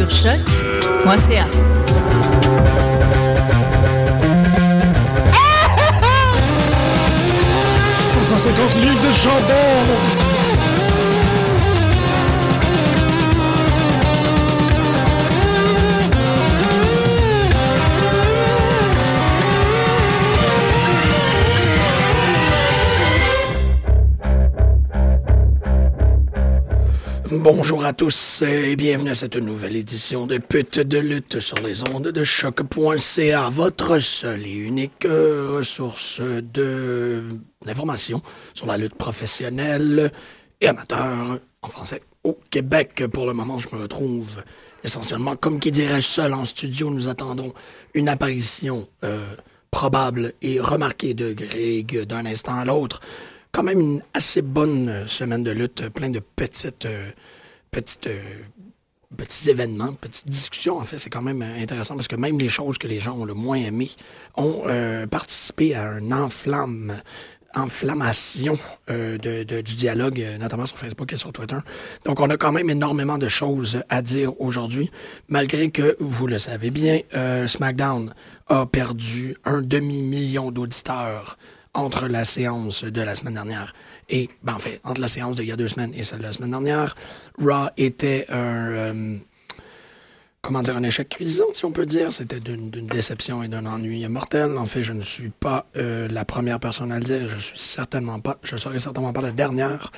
Sur choc.ca. « 150 livres de chandelle Bonjour à tous et bienvenue à cette nouvelle édition de Pute de lutte sur les ondes de choc.ca, votre seule et unique ressource de d'information sur la lutte professionnelle et amateur en français au Québec. Pour le moment, je me retrouve essentiellement comme qui dirait seul en studio. Nous attendons une apparition euh, probable et remarquée de Greg d'un instant à l'autre quand même une assez bonne euh, semaine de lutte, plein de petites, euh, petites, euh, petits événements, petites discussions. En fait, c'est quand même intéressant parce que même les choses que les gens ont le moins aimées ont participé à un enflamme enflammation de, du dialogue, notamment sur Facebook et sur Twitter. Donc, on a quand même énormément de choses à dire aujourd'hui, malgré que, vous le savez bien, SmackDown a perdu un demi-million d'auditeurs entre la séance de la semaine dernière et, ben, en fait, entre la séance d'il y a deux semaines et celle de la semaine dernière, Raw était un, euh, comment dire, un échec cuisant, si on peut dire. C'était d'une déception et d'un ennui mortel. En fait, je ne suis pas euh, la première personne à le dire. Je suis certainement pas, je serai certainement pas la dernière.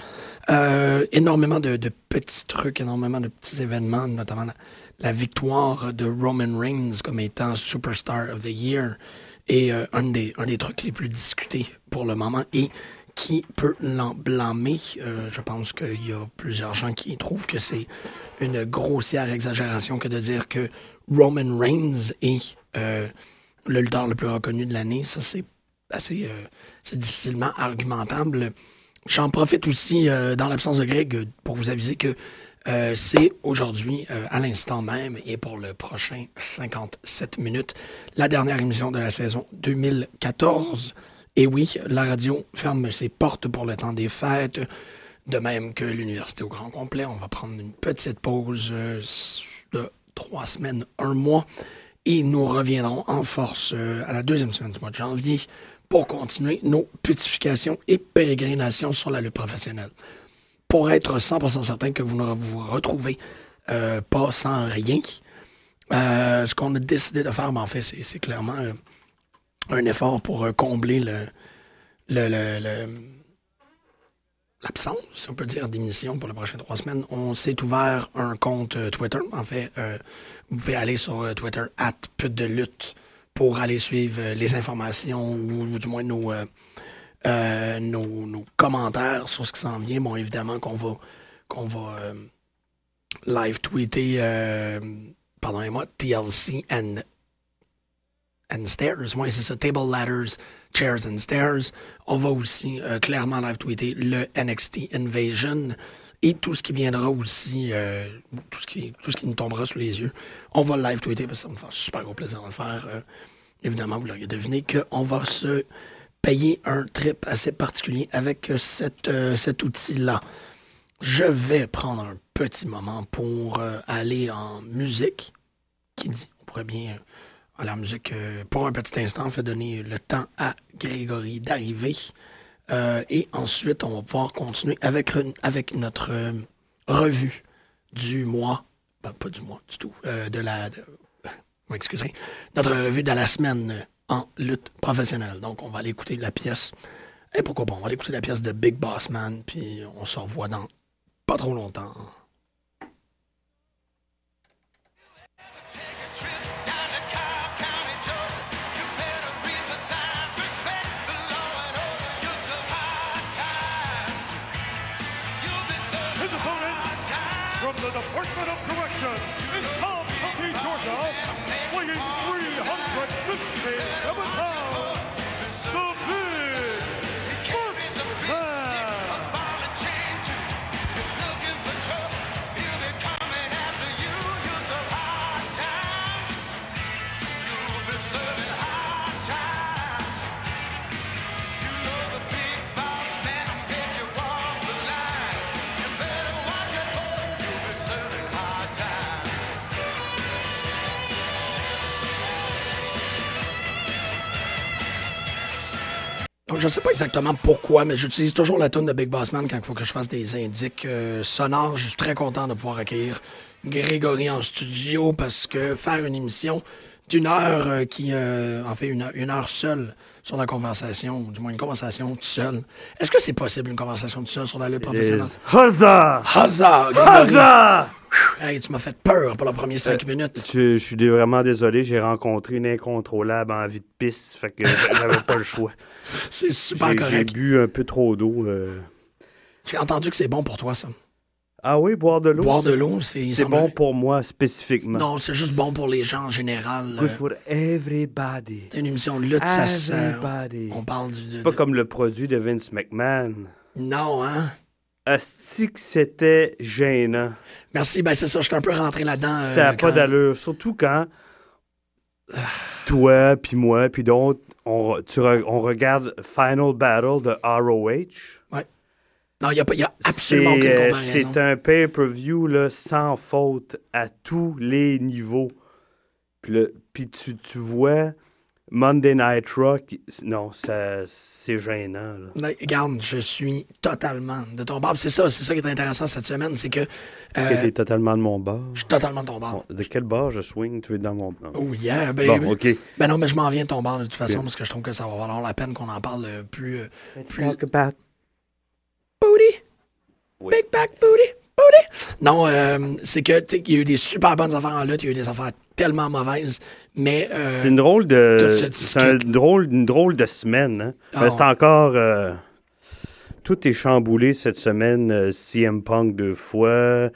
Euh, énormément de, petits trucs, énormément de petits événements, notamment la, la victoire de Roman Reigns comme étant Superstar of the Year et euh, un, des, un des trucs les plus discutés pour le moment et qui peut l'en blâmer. Euh, je pense qu'il y a plusieurs gens qui trouvent que c'est une grossière exagération que de dire que Roman Reigns est euh, le lutteur le plus reconnu de l'année. Ça, c'est assez c'est difficilement argumentable. J'en profite aussi, dans l'absence de Greg, pour vous aviser que euh, c'est aujourd'hui, euh, à l'instant même, et pour le prochain 57 minutes, la dernière émission de la saison 2014. Et oui, la radio ferme ses portes pour le temps des fêtes, de même que l'université au grand complet. On va prendre une petite pause euh, de trois semaines, un mois, et nous reviendrons en force à la deuxième semaine du mois de janvier pour continuer nos putifications et pérégrinations sur la lutte professionnelle pour être 100% certain que vous ne vous retrouvez euh, pas sans rien. Euh, ce qu'on a décidé de faire, ben, en fait, c'est clairement euh, un effort pour combler le, l'absence, si on peut dire, d'émission pour les prochaines trois semaines. On s'est ouvert un compte Twitter. En fait, vous pouvez aller sur Twitter, at de lutte, pour aller suivre les informations ou, du moins nos, euh, nos, commentaires sur ce qui s'en vient. Bon, évidemment qu'on va, qu'on va euh, live tweeter, euh, pardonnez-moi, TLC and, Stairs. Oui, c'est ça, Table Ladders, Chairs and Stairs. On va aussi clairement live tweeter le NXT Invasion et tout ce qui viendra aussi, tout, ce qui, tout ce qui nous tombera sous les yeux. On va live tweeter parce que ça me faire super gros plaisir de le faire. évidemment, vous l'auriez deviné qu'on va se payer un trip assez particulier avec cette, euh, cet outil-là. Je vais prendre un petit moment pour euh, aller en musique. Qui dit, on pourrait bien aller en musique euh, pour un petit instant, fait donner le temps à Grégory d'arriver. et ensuite, on va pouvoir continuer avec, avec notre revue du mois. Ben, pas du mois du tout, euh, de la. de- oui, excusez. Notre revue de la semaine euh, lutte professionnelle. Donc, on va aller écouter la pièce. Et pourquoi pas, on va aller écouter la pièce de Big Boss Man, puis on se revoit dans pas trop longtemps. Je ne sais pas exactement pourquoi, mais j'utilise toujours la tonne de Big Boss Man quand il faut que je fasse des indices euh, sonores. Je suis très content de pouvoir accueillir Grégory en studio parce que faire une émission d'une heure euh, qui, euh, en fait, une, heure- une heure seule sur la conversation, du moins une conversation toute seule. Est-ce que c'est possible une conversation toute seule sur la lutte professionnelle? Huzzah! Huzzah! Hey, tu m'as fait peur pour les premiers cinq minutes. Je, suis vraiment désolé, j'ai rencontré une incontrôlable en vie de pisse, fait que j'avais pas le choix. C'est super J'ai j'ai correct. bu un peu trop d'eau. euh. J'ai entendu que c'est bon pour toi, ça. Ah oui, boire de l'eau. Boire de l'eau, c'est... C'est bon pour moi spécifiquement. Non, c'est juste bon pour les gens en général. Good euh, for everybody. C'est une émission de lutte, ça- Everybody. On parle du. C'est pas comme le produit de Vince McMahon. Non, hein? Asti que c'était gênant. Merci, ben c'est ça, je suis un peu rentré là-dedans. euh, Ça n'a pas quand- d'allure. Surtout quand toi, puis moi, puis d'autres, on, re- tu re- on regarde Final Battle de ROH. Non, il n'y a, a absolument aucune euh, comparaison. C'est un pay-per-view sans faute à tous les niveaux. Puis, le- puis tu, tu vois Monday Night qui- Non, ça, c'est gênant. là. Là, Regarde, je suis totalement de ton bord. C'est ça, c'est ça qui est intéressant cette semaine, c'est que euh, Que t'es totalement de mon bord. je suis totalement de ton bord. Bon, de quel bord je swing? Tu es dans mon bord. Oh yeah, ben, Bon, OK. ben non, mais je m'en viens de ton bord de toute façon parce que je trouve que ça va valoir la peine qu'on en parle euh, plus. euh, Let's plus- talk about- Booty! Oui. Big back booty! Non, euh, c'est que, tu sais, il y a eu des super bonnes affaires en lutte, il y a eu des affaires tellement mauvaises, mais. euh, C'est une drôle de. C'est un drôle, une drôle de semaine. Hein? Ah Ben, c'est encore. euh, tout est chamboulé cette semaine. euh, CM Punk deux fois.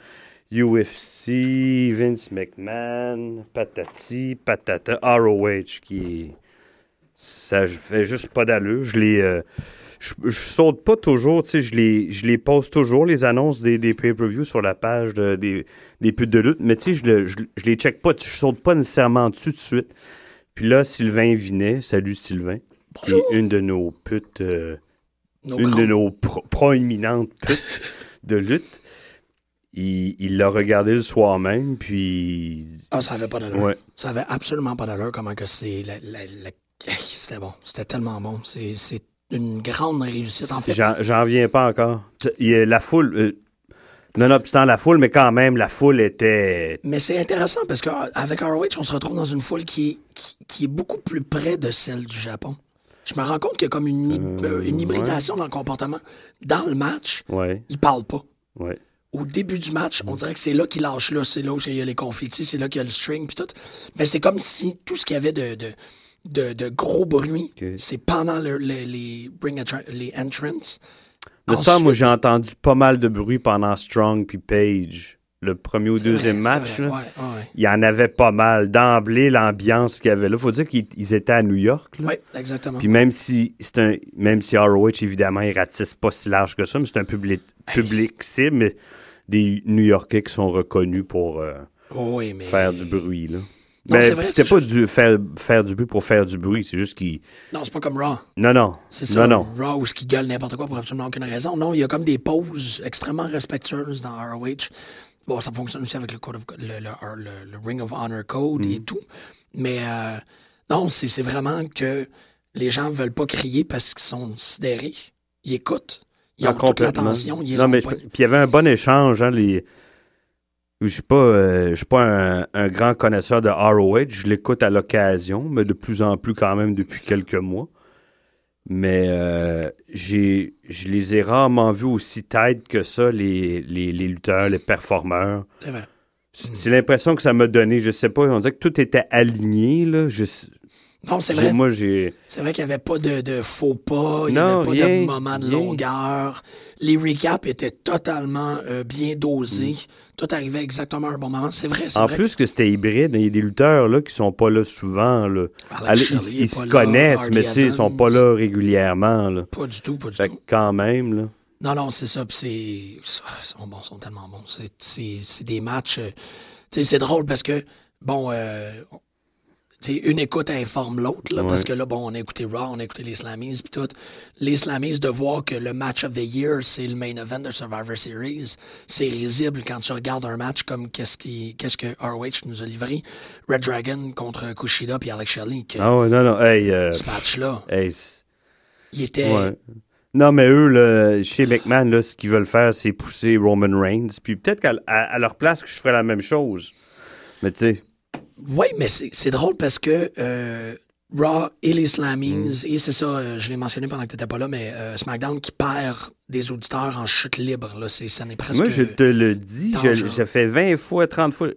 UFC, Vince McMahon, patati, patata, ROH qui. Ça je fait juste pas d'allure. Je les. Je, je saute pas toujours, tu sais, je les, je les poste toujours, les annonces des, des pay-per-views sur la page de- des, des putes de lutte, mais tu sais, je, le- je, je les check pas, je saute pas nécessairement dessus de suite. Puis là, Sylvain Vinet, salut Sylvain, qui est une de nos putes, euh, nos une de nos pro- proéminentes putes de lutte. Il l'a regardé le soir même, puis. Ah, ça avait pas d'allure. Ouais. Ça avait absolument pas d'allure comment que c'est. la- la- la- Hey, C'était bon. C'était tellement bon. C'est une grande réussite, en fait. J'en viens pas encore. Il la foule. euh, nonobstant la foule, mais quand même, la foule était. Mais c'est intéressant parce qu'avec ROH, on se retrouve dans une foule qui est, qui, qui est beaucoup plus près de celle du Japon. Je me rends compte qu'il y a comme une, Euh, euh, une hybridation dans le comportement. Dans le match, Ouais, ils parlent pas. ouais. Au début du match, on dirait que c'est là qu'ils lâchent là, c'est là où il y a les confettis, c'est là qu'il y a le string puis tout. Mais c'est comme si tout ce qu'il y avait de, de, de, de gros bruit, c'est pendant le- le- les ring entrances. Le soir, moi, j'ai entendu pas mal de bruit pendant Strong puis Page. Le premier ou deuxième vrai, match, c'est vrai. là. Ouais, ouais, il y en avait pas mal. D'emblée, l'ambiance qu'il y avait là. Faut dire qu'ils ils étaient à New York. Là. Ouais, exactement. Puis même si c'est un même si ROH, évidemment, ils ratissent pas si large que ça, mais c'est un public, public cible, mais des New Yorkais qui sont reconnus pour euh, oui, mais... faire du bruit. Là. Non, Mais c'était pas du faire, faire du bruit pour faire du bruit, c'est juste qu'ils. Non, c'est pas comme Raw. Non, non. C'est ça, Non, non. Raw, où ce qui gueule n'importe quoi pour absolument aucune raison. Non, il y a comme des pauses extrêmement respectueuses dans ROH. Bon, ça fonctionne aussi avec le, code of- le, le- le- le Ring of Honor Code Mm. et tout. Mais euh, non, c'est vraiment que les gens veulent pas crier parce qu'ils sont sidérés. Ils écoutent. Ils ont toute l'attention. Non, ont mais puis il y avait un bon échange, hein, les. Je suis pas, euh, je suis pas un, un grand connaisseur de ROH. Je l'écoute à l'occasion, mais de plus en plus quand même depuis quelques mois. Mais euh, j'ai, je les ai rarement vus aussi tight que ça, les, les, les lutteurs, les performeurs. C'est vrai. C'est l'impression que ça m'a donné. Je sais pas, on dirait que tout était aligné. Là. Je, Non, c'est vrai. moi, j'ai. C'est vrai qu'il n'y avait pas de, de faux pas, il n'y avait pas rien, de moment de rien. longueur. Les recaps étaient totalement euh, bien dosés. Tout arrivait exactement à un bon moment. C'est vrai, c'est. En vrai. plus que c'était hybride, il y a des lutteurs là, qui sont pas là souvent. Là. Allez, Shelley ils se là, connaissent, Harley mais tu sais, ils sont Evans. pas là régulièrement. Là. Pas du tout, pas du Fait tout. quand même, là. Non, non, c'est ça. Puis c'est. Ils sont bons, ils sont tellement bons. C'est- des matchs. euh, c'est drôle parce que, bon, euh, une écoute informe l'autre, Ouais. parce que là, bon, on a écouté Raw, on a écouté les Slammies, puis tout. Les Slammies, de voir que le match of the year, c'est le main event de Survivor Series, c'est risible quand tu regardes un match comme qu'est-ce qui, qu'est-ce que ROH nous a livré. Red Dragon contre Kushida puis Alex Shelley, que Ah ouais, non, non. Hey, euh, ce match-là, hey, il était. ouais. Non, mais eux, là, chez McMahon, là, ce qu'ils veulent faire, c'est pousser Roman Reigns. Puis peut-être qu'à leur place, que je ferais la même chose. Mais tu sais, Oui, mais c'est drôle parce que euh, Raw et les Slammies, Mm. et c'est ça, euh, je l'ai mentionné pendant que tu n'étais pas là, mais euh, SmackDown qui perd des auditeurs en chute libre, là, c'est, ça n'est presque... moi, je te le dis, je, je fais 20 fois, 30 fois.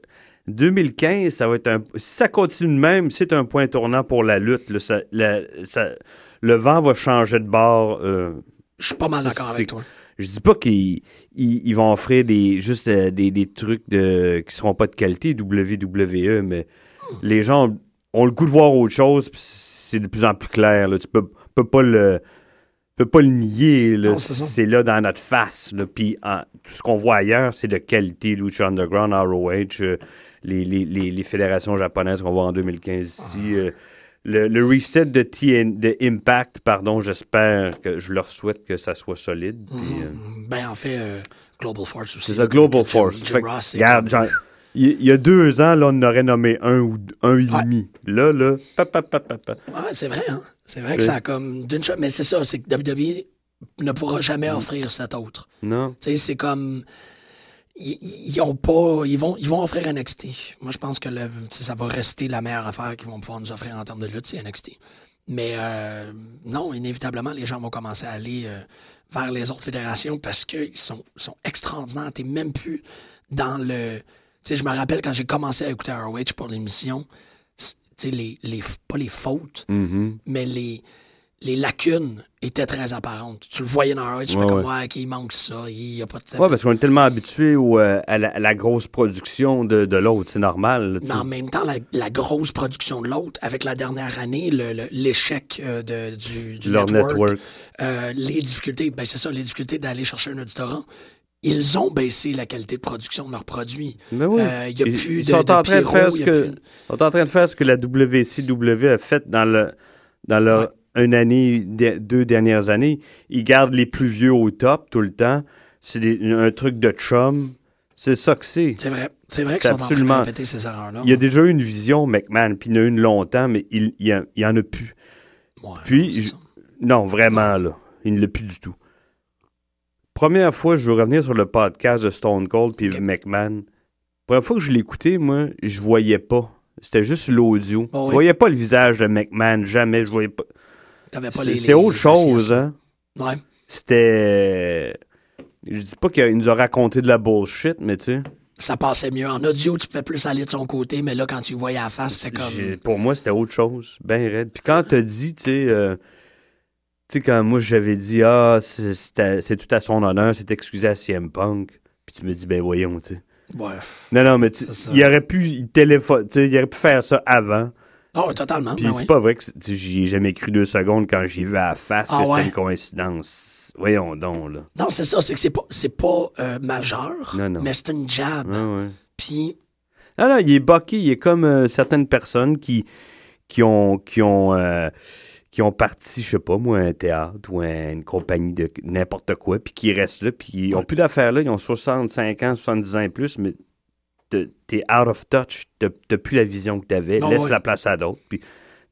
2015, ça va être un. Si ça continue de même, c'est un point tournant pour la lutte. là. Ça- la- ça- le vent va changer de bord. euh, Je suis pas mal d'accord avec toi. Je dis pas qu'ils ils, ils vont offrir des juste euh, des, des trucs de qui seront pas de qualité WWE, mais les gens ont, le goût de voir autre chose, puis c'est de plus en plus clair. Là. Tu peux, peux pas le peux pas le nier. c'est là dans notre face. là. Puis tout ce qu'on voit ailleurs, c'est de qualité. Lucha Underground, ROH, euh, les, les, les, les fédérations japonaises qu'on voit en 2015 ici. Ah. euh, le, le reset de, TN, de Impact, pardon, j'espère que je leur souhaite que ça soit solide. puis, euh, Ben, en fait, euh, Global Force aussi. c'est ça, Global Jim- Force. Jim Ross, regarde, comme- il y a deux ans, là, on aurait nommé un ou un et demi. Là, là. Ouais, c'est vrai, hein? C'est vrai que ça a comme d'une shot, mais c'est ça, c'est que WWE ne pourra Mm. jamais offrir cet autre. Non. Tu sais, c'est comme. Ils, ont pas. Ils vont, ils vont offrir NXT. Moi, je pense que le- ça va rester la meilleure affaire qu'ils vont pouvoir nous offrir en termes de lutte, c'est NXT. Mais euh, non, inévitablement, les gens vont commencer à aller euh, vers les autres fédérations parce qu'ils sont, sont extraordinaires. T'es même plus dans le. Tu sais, je me rappelle quand j'ai commencé à écouter ROH pour l'émission, tu sais, les, les, pas les fautes, Mhm. mais les, les lacunes étaient très apparentes. Tu le voyais dans tu fais Ouais, comme, ouais. ouais, qu'il manque ça, il n'y a pas de Ouais, parce qu'on est tellement habitué euh, à, la, à la grosse production de, de l'autre. C'est normal. là, en même temps, la, la grosse production de l'autre, avec la dernière année, le- le- l'échec euh, du, du Leur network, network. euh, les difficultés, ben c'est ça, les difficultés d'aller chercher un auditorat, ils ont baissé la qualité de production de leurs produits. Mais oui. Euh, Il y a Ils- plus ils de, sont de en train de faire il ce que plus- sont en train de faire ce que la WCW a fait dans le dans leur une année de- deux dernières années. Ils gardent les plus vieux au top tout le temps. C'est un truc de chum. C'est ça que c'est. C'est vrai. C'est vrai C'est qu'ils sont en train de absolument- répéter ces erreurs-là. Il y a déjà eu une vision, McMahon, puis il y en a eu une longtemps, mais il il y, en- il y en a plus. Ouais, Puis, non, je- vraiment, là. Il ne l'a plus du tout. Première fois, je veux revenir sur le podcast de Stone Cold puis Ok. McMahon. Première fois que je l'écoutais, moi, je voyais pas. C'était juste l'audio. Oh oui. Je voyais pas le visage de McMahon, jamais. Je voyais pas. T'avais pas C'est les- c'est les- autre chose, hein. Ouais. C'était. Je dis pas qu'il nous a raconté de la bullshit, mais tu sais. Ça passait mieux. En audio, tu pouvais plus aller de son côté, mais là, quand tu le voyais à la face, c'était comme. Pour moi, c'était autre chose. Ben raide. Puis quand t'as dit, tu sais, euh, tu sais, quand moi j'avais dit, ah, c'est- tout à son honneur, c'est excusé à CM Punk. Puis tu me dis, ben voyons, tu sais. Bref. Non, non, mais il aurait pu, il téléphone, tu sais, il aurait pu faire ça avant. Oh, totalement. Puis ben c'est oui. pas vrai que j'y ai jamais cru deux secondes quand j'ai vu à la face Ah que c'était ouais? une coïncidence. Voyons donc, là. Non, c'est ça. C'est que c'est pas, c'est pas euh, majeur, Non, non. mais c'est une jab. Ouais, ouais. Puis, Non, non, il est bucké. Il est comme euh, certaines personnes qui, qui ont, qui ont, euh, qui ont parti, je sais pas, moi, un théâtre ou un- une compagnie de n'importe quoi, puis qui restent là, puis ils ont plus d'affaires là. Ils ont 65 ans, 70 ans et plus, mais t'es out of touch. T'as plus la vision que t'avais. Laisse ouais. la place à d'autres. Puis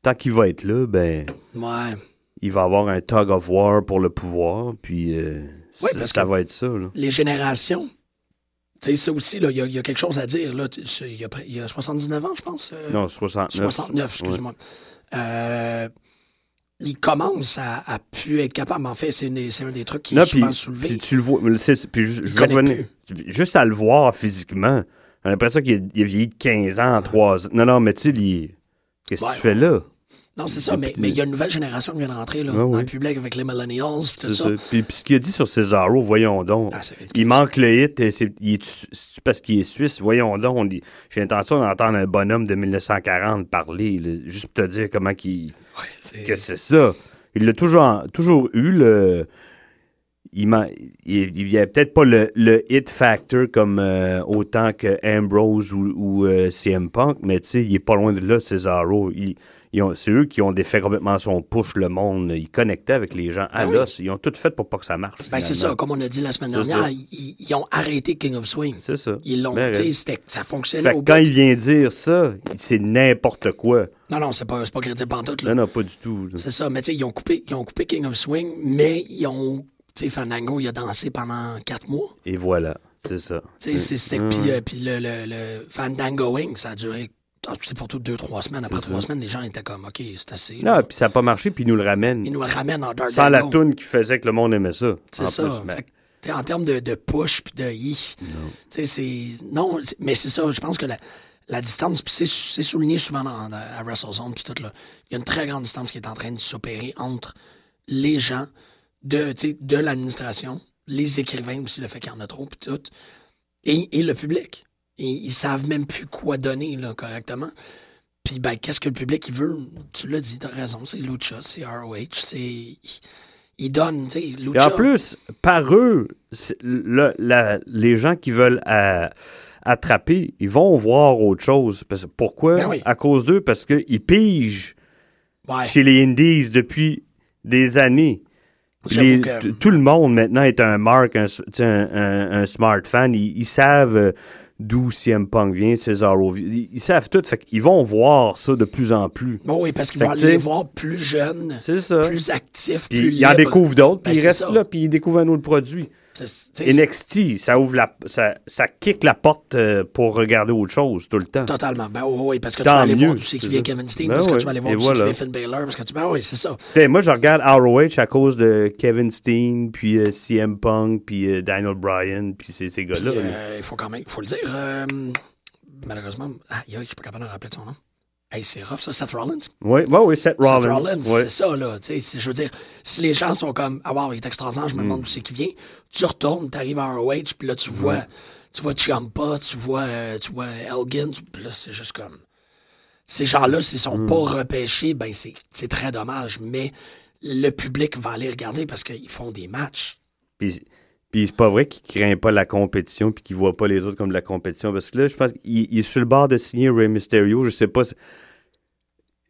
tant qu'il va être là, ben, ouais. il va avoir un tug of war pour le pouvoir, puis euh, Ouais, ça, parce ça que- va être ça. Là. Les générations Tu sais, ça aussi, il y, a- il y a quelque chose à dire. Il y, y a 79 ans, je pense. euh, Non, 69. 69, excuse-moi. Euh, il commence à, à plus être capable. En fait, c'est un des trucs qui Non, est souvent soulevé. puis tu le vois. Puis je, revenais- Juste à le voir physiquement, j'ai l'impression qu'il a, il a vieilli de 15 ans en 3 ans. Non, non, mais tu sais, qu'est-ce que Ouais. tu fais là? Non, c'est ça, mais mais il y a une nouvelle génération qui vient de rentrer là, Ouais, dans le public avec les millennials puis tout ça. ça. Puis, puis ce qu'il a dit sur Cesaro, voyons donc. Ah, il manque le hit. et c'est- parce qu'il est suisse. Voyons donc. on J'ai l'intention d'entendre un bonhomme de 1940 parler, là, juste pour te dire comment qu'il. Ouais, c'est- que c'est ça. Il l'a toujours, toujours eu, le. Il, m'a- il, il y a peut-être pas le, le hit factor comme euh, autant que Ambrose ou, ou, euh, CM Punk, mais tu sais, il est pas loin de là, Cesaro. Il- C'est eux qui ont défait complètement son push, le monde. Ils connectaient avec les gens à oui. l'os. Ils ont tout fait pour pas que ça marche. Ben, c'est ça, comme on a dit la semaine dernière, ils, ils ont arrêté King of Swing. C'est ça. Ils l'ont, Ben, ça fonctionnait Fait au que quand bout. il vient dire ça, c'est n'importe quoi. Non, non, c'est pas, pas crédible pantoute, là. Non, non, pas du tout. C'est ça, mais tu sais, ils ont coupé, ils ont coupé King of Swing, mais ils ont, tu sais, Fandango, il a dansé pendant quatre mois. Et voilà, c'est ça. Tu sais, c'est- c'était, Ouais. puis, euh, puis le, le, le Fandangoing, ça a duré, ah, c'était pour tout deux, trois semaines. Après C'est trois semaines, les gens étaient comme, OK, c'est assez. Non, puis ça n'a pas marché, puis ils nous le ramènent. Ils nous le ramènent en Dark Sans la toune qui faisait que le monde aimait ça. C'est ça. plus, mais- Fait que, tu sais, en termes de, de push puis de c'est. Non, c'est- mais c'est ça. Je pense que la, la distance, puis c'est c'est souligné souvent dans, dans- à WrestleZone, puis tout, là. Il y a une très grande distance qui est en train de s'opérer entre les gens de, de l'administration, les écrivains aussi, le fait qu'il y en a trop, puis tout, et, et le public. Et ils savent même plus quoi donner, là, correctement. Puis, ben, qu'est-ce que le public, il veut? Tu l'as dit, t'as raison, c'est Lucha, c'est ROH, c'est. Ils donnent, tu sais, Et Lucha. en plus, par eux, c'est- le- la- les gens qui veulent euh, attraper, ils vont voir autre chose. Parce, pourquoi? Ben oui. À cause d'eux, parce qu'ils pigent Ouais. chez les Indies depuis des années. Les- que- Tout le monde maintenant est un mark, un, un, un- un smart fan. Ils, ils savent euh, d'où CM Punk vient, Cesaro. Ils, ils savent tout. Fait qu'ils vont voir ça de plus en plus. Bon, oui, parce qu'ils vont les voir plus jeunes, plus actifs, Puis plus ils en découvrent d'autres, puis Ben, ils restent ça. là, puis ils découvrent un autre produit. Tu sais, NXT, ça ouvre la, ça, ça kick la porte euh, pour regarder autre chose tout le temps. Totalement. Ben oui, oui, parce que tu vas aller voir mieux, d'où c'est qui vient. Kevin Steen, Ben parce que tu vas aller voir d'où c'est qui voilà. vient Finn Balor, parce que tu... Ben oui, c'est ça. T'sais, moi, je regarde ROH à cause de Kevin Steen, puis euh, CM Punk, puis euh, Daniel Bryan, puis ces, ces gars-là. là. euh, il faut quand même, faut le dire, malheureusement, ah, je suis pas capable de rappeler de son nom. Hey, c'est rough, ça, Seth Rollins? Oui, ouais, ouais, Seth Rollins. Seth Rollins, ouais. c'est ça, là. Je veux dire, si les gens sont comme, ah, wow, il est extraordinaire, je Mm. me demande d'où c'est qui vient, tu retournes, tu arrives à ROH, puis là, tu vois, tu vois Ciampa, tu vois, euh, tu vois Elgin, puis là, c'est juste comme. Ces gens-là, s'ils sont Mm. pas repêchés, ben, c'est c'est très dommage, mais le public va aller regarder parce qu'ils font des matchs. Puis, puis c'est pas vrai qu'il craint pas la compétition, puis qu'il voit pas les autres comme de la compétition. Parce que là, je pense qu'il il est sur le bord de signer Rey Mysterio. Je sais pas. si-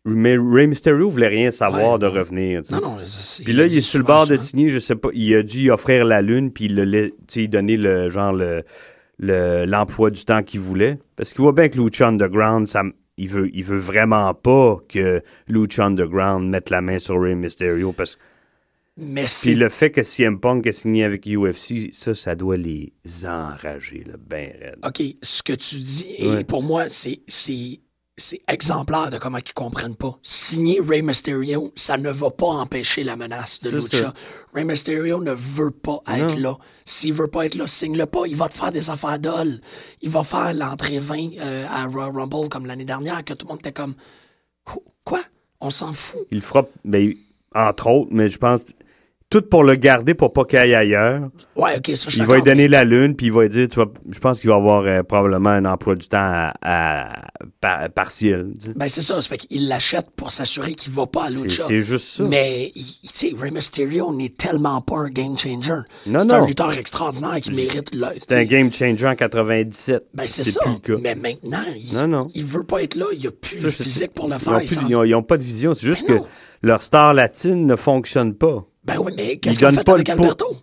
Mais Rey Mysterio voulait rien savoir Ouais, de non. revenir. tu sais. Non, non, c'est- Puis là, il est sur le bord de ça. signer, je sais pas. Il a dû offrir la lune, puis il le, donner le genre le le- l'emploi du temps qu'il voulait. Parce qu'il voit bien que Lucha Underground, ça, il veut, il veut vraiment pas que Lucha Underground mette la main sur Rey Mysterio. Parce que Mais puis le fait que CM Punk a signé avec UFC, ça, ça doit les enrager, là, ben raide. OK, ce que tu dis, et pour moi, c'est, exemplaire de comment ils comprennent pas. Signer Rey Mysterio, ça ne va pas empêcher la menace de Lucha. ça. Ray Mysterio ne veut pas être Non. là. S'il veut pas être là, signe-le pas. Il va te faire des affaires d'ol. Il va faire l'entrée 20 euh, à Royal Rumble comme l'année dernière, que tout le monde était comme Quoi? On s'en fout. Il fera, ben, entre autres, mais je pense, tout pour le garder pour pas qu'il aille ailleurs. Ouais, ok, ça, je Il va lui donner la lune, puis il va lui dire, tu vas, je pense qu'il va avoir euh, probablement un emploi du temps à, à- pa- partiel. tu sais. Ben, c'est ça. Ça fait qu'il l'achète pour s'assurer qu'il va pas à Lucha. c'est juste ça. Mais, tu sais, Rey Mysterio n'est tellement pas un game changer. Non, c'est un lutteur extraordinaire qui mérite le. C'est un game changer en 97. Ben, c'est ça. Mais maintenant, il, Non, non. il veut pas être là. Il a plus le physique pour le faire. n'ont ils ont- ils ont pas de vision. C'est juste Ben que leur star latine ne fonctionne pas. Ben oui, mais qu'est-ce Ils qu'ils ont donnent fait pas avec. Alberto?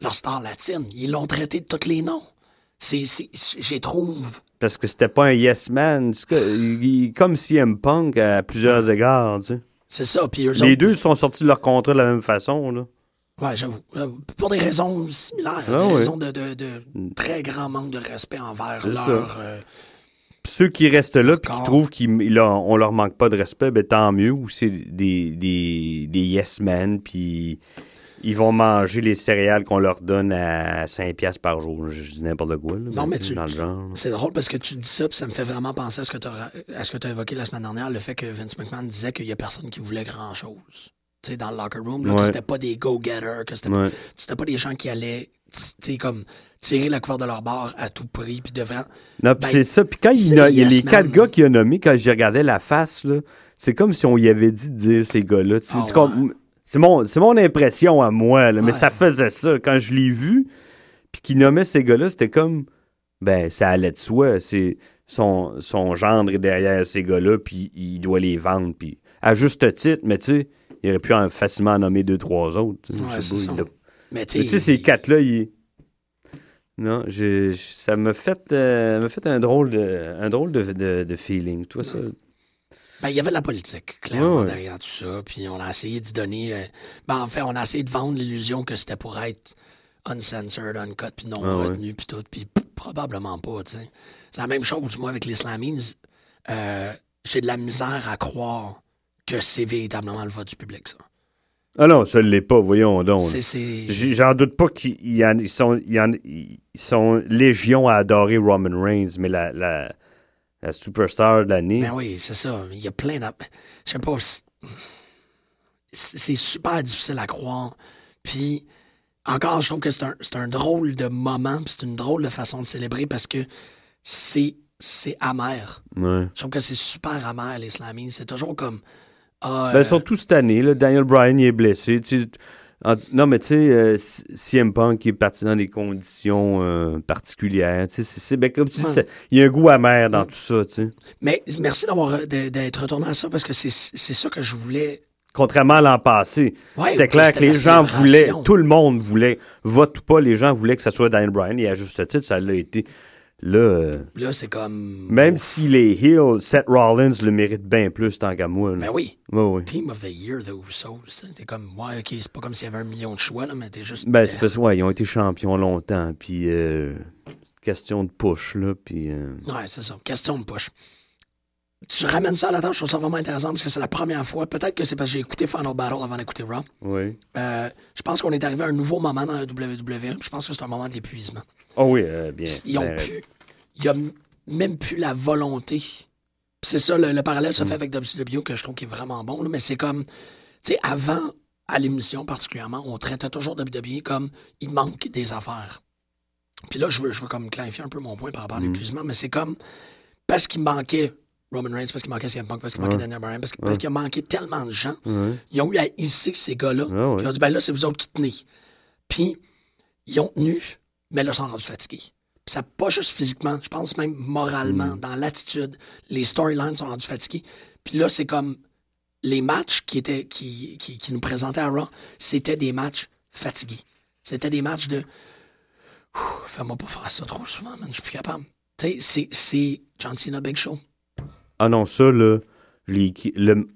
Leur star latine. Ils l'ont traité de tous les noms. C'est, j'ai trouve. Parce que c'était pas un yes man. Comme CM Punk à plusieurs égards. tu sais. C'est ça. Puis eux Les autres- deux sont sortis de leur contrat de la même façon. Là. Ouais, j'avoue. Euh, Pour des raisons similaires, Ah des raisons de, de, de très grand manque de respect envers leur. euh, Puis ceux qui restent là puis qui trouvent qu'on leur manque pas de respect, ben tant mieux. Ou c'est des, des, des yes men, puis ils vont manger les céréales qu'on leur donne à 5 piastres par jour. Je dis n'importe quoi. Là, Non, mais tu Dans le genre. C'est drôle parce que tu dis ça, puis ça me fait vraiment penser à ce que tu as, évoqué la semaine dernière, le fait que Vince McMahon disait qu'il y a personne qui voulait grand-chose. Tu sais, dans le locker room, là, que Ouais. c'était pas des go-getters, que c'était Ouais. c'était pas des gens qui allaient, tu sais, comme tirer la couverture de leur barre à tout prix, puis devant. Non, puis Ben, c'est ça. Puis quand il, y a yes les quatre gars qu'il a nommés, quand j'y regardais la face, là, c'est comme si on y avait dit de dire ces gars-là. Tu comprends? C'est mon, c'est mon impression à moi, là, mais Ouais. ça faisait ça. Quand je l'ai vu, puis qu'il nommait ces gars-là, c'était comme, ben, ça allait de soi. C'est son, son gendre est derrière ces gars-là, puis il doit les vendre, puis à juste titre, mais tu sais, il aurait pu en- facilement en nommer deux, trois autres. Ouais, il a- Mais tu sais, ces quatre-là, ils... Non, j'ai- j'- ça m'a fait, euh, m'a fait un drôle de, un drôle de, de, de feeling. Toi, ça... Ben, il y avait de la politique, clairement, Ouais, ouais. derrière tout ça. Puis on a essayé d'y donner. euh, ben, en fait, on a essayé de vendre l'illusion que c'était pour être uncensored, uncut, puis non Ah retenu, puis tout. Puis probablement pas, tu sais. C'est la même chose, moi, avec les Slammies. Euh, J'ai de la misère à croire que c'est véritablement le vote du public, ça. Ah non, ça ne l'est pas, voyons donc. J'en doute pas qu'ils y en- ils sont, ils sont légion à adorer Roman Reigns, mais la, la, la superstar de l'année... Ben oui, c'est ça. Il y a plein de. Je sais pas. c'est- super difficile à croire. Puis, encore, je trouve que c'est un, un drôle de moment, puis c'est une drôle de façon de célébrer parce que c'est c'est amer. Ouais. Je trouve que c'est super amer, les. C'est toujours comme. Ah, Ben, euh, surtout cette année, là, Daniel Bryan il est blessé. non, mais tu sais, euh, CM Punk il est parti dans des conditions euh, particulières. tu sais, ben, comme tu dis, il y a un goût amer dans tout ça. tu sais. Mais merci d'avoir euh, d'être retourné à ça parce que c'est ça que je voulais. Contrairement à l'an passé, Ouais, c'était clair que les gens voulaient, tout le monde voulait, vote ou pas, les gens voulaient que ça soit Daniel Bryan. Et à juste titre, ça l'a été. Là, euh, Là, c'est comme. même s'il est heel, Seth Rollins le mérite bien plus tant qu'à moi. là. Ben oui. Ouais, ouais. Team of the Year, The Usos. T'es comme, ouais, ok, c'est pas comme s'il y avait un million de choix, là, mais t'es juste. Ben, c'est parce que, ouais, ils ont été champions longtemps. Puis, euh, question de push, là. Puis, euh, Ouais, c'est ça. Question de push. Tu ramènes ça à la tâche, je trouve ça vraiment intéressant parce que c'est la première fois. Peut-être que c'est parce que j'ai écouté Final Battle avant d'écouter Raw. oui. Euh, je pense qu'on est arrivé à un nouveau moment dans la WWE. Je pense que c'est un moment d'épuisement. Oh oui, euh, bien. Ils ont ben, pu. Il y a même plus la volonté. C'est ça, le, le parallèle se fait avec WCW que je trouve qui est vraiment bon. là, mais c'est comme, tu sais, avant, à l'émission particulièrement, on traitait toujours WWE comme il manque des affaires. Puis là, je veux, je veux comme clarifier un peu mon point par rapport à l'épuisement, mais c'est comme parce qu'il manquait Roman Reigns, parce qu'il manquait CM Punk, parce qu'il manquait. Daniel Bryan, parce, que- parce qu'il a manqué tellement de gens. Ils ont eu à hisser ces gars-là. Ah. Puis ils ont dit, ben là, c'est vous autres qui tenez. Puis ils ont tenu, mais là, ils sont rendus fatigués. Puis ça, pas juste physiquement, je pense même moralement, Mm. dans l'attitude. Les storylines sont rendus fatigués. Puis là, c'est comme les matchs qui, étaient, qui, qui, qui nous présentaient à Raw, c'était des matchs fatigués. C'était des matchs de. Ouh, Fais-moi pas faire ça trop souvent, man. Je suis plus capable. Tu sais, c'est- c'est John Cena Big Show. Ah non, ça, là, le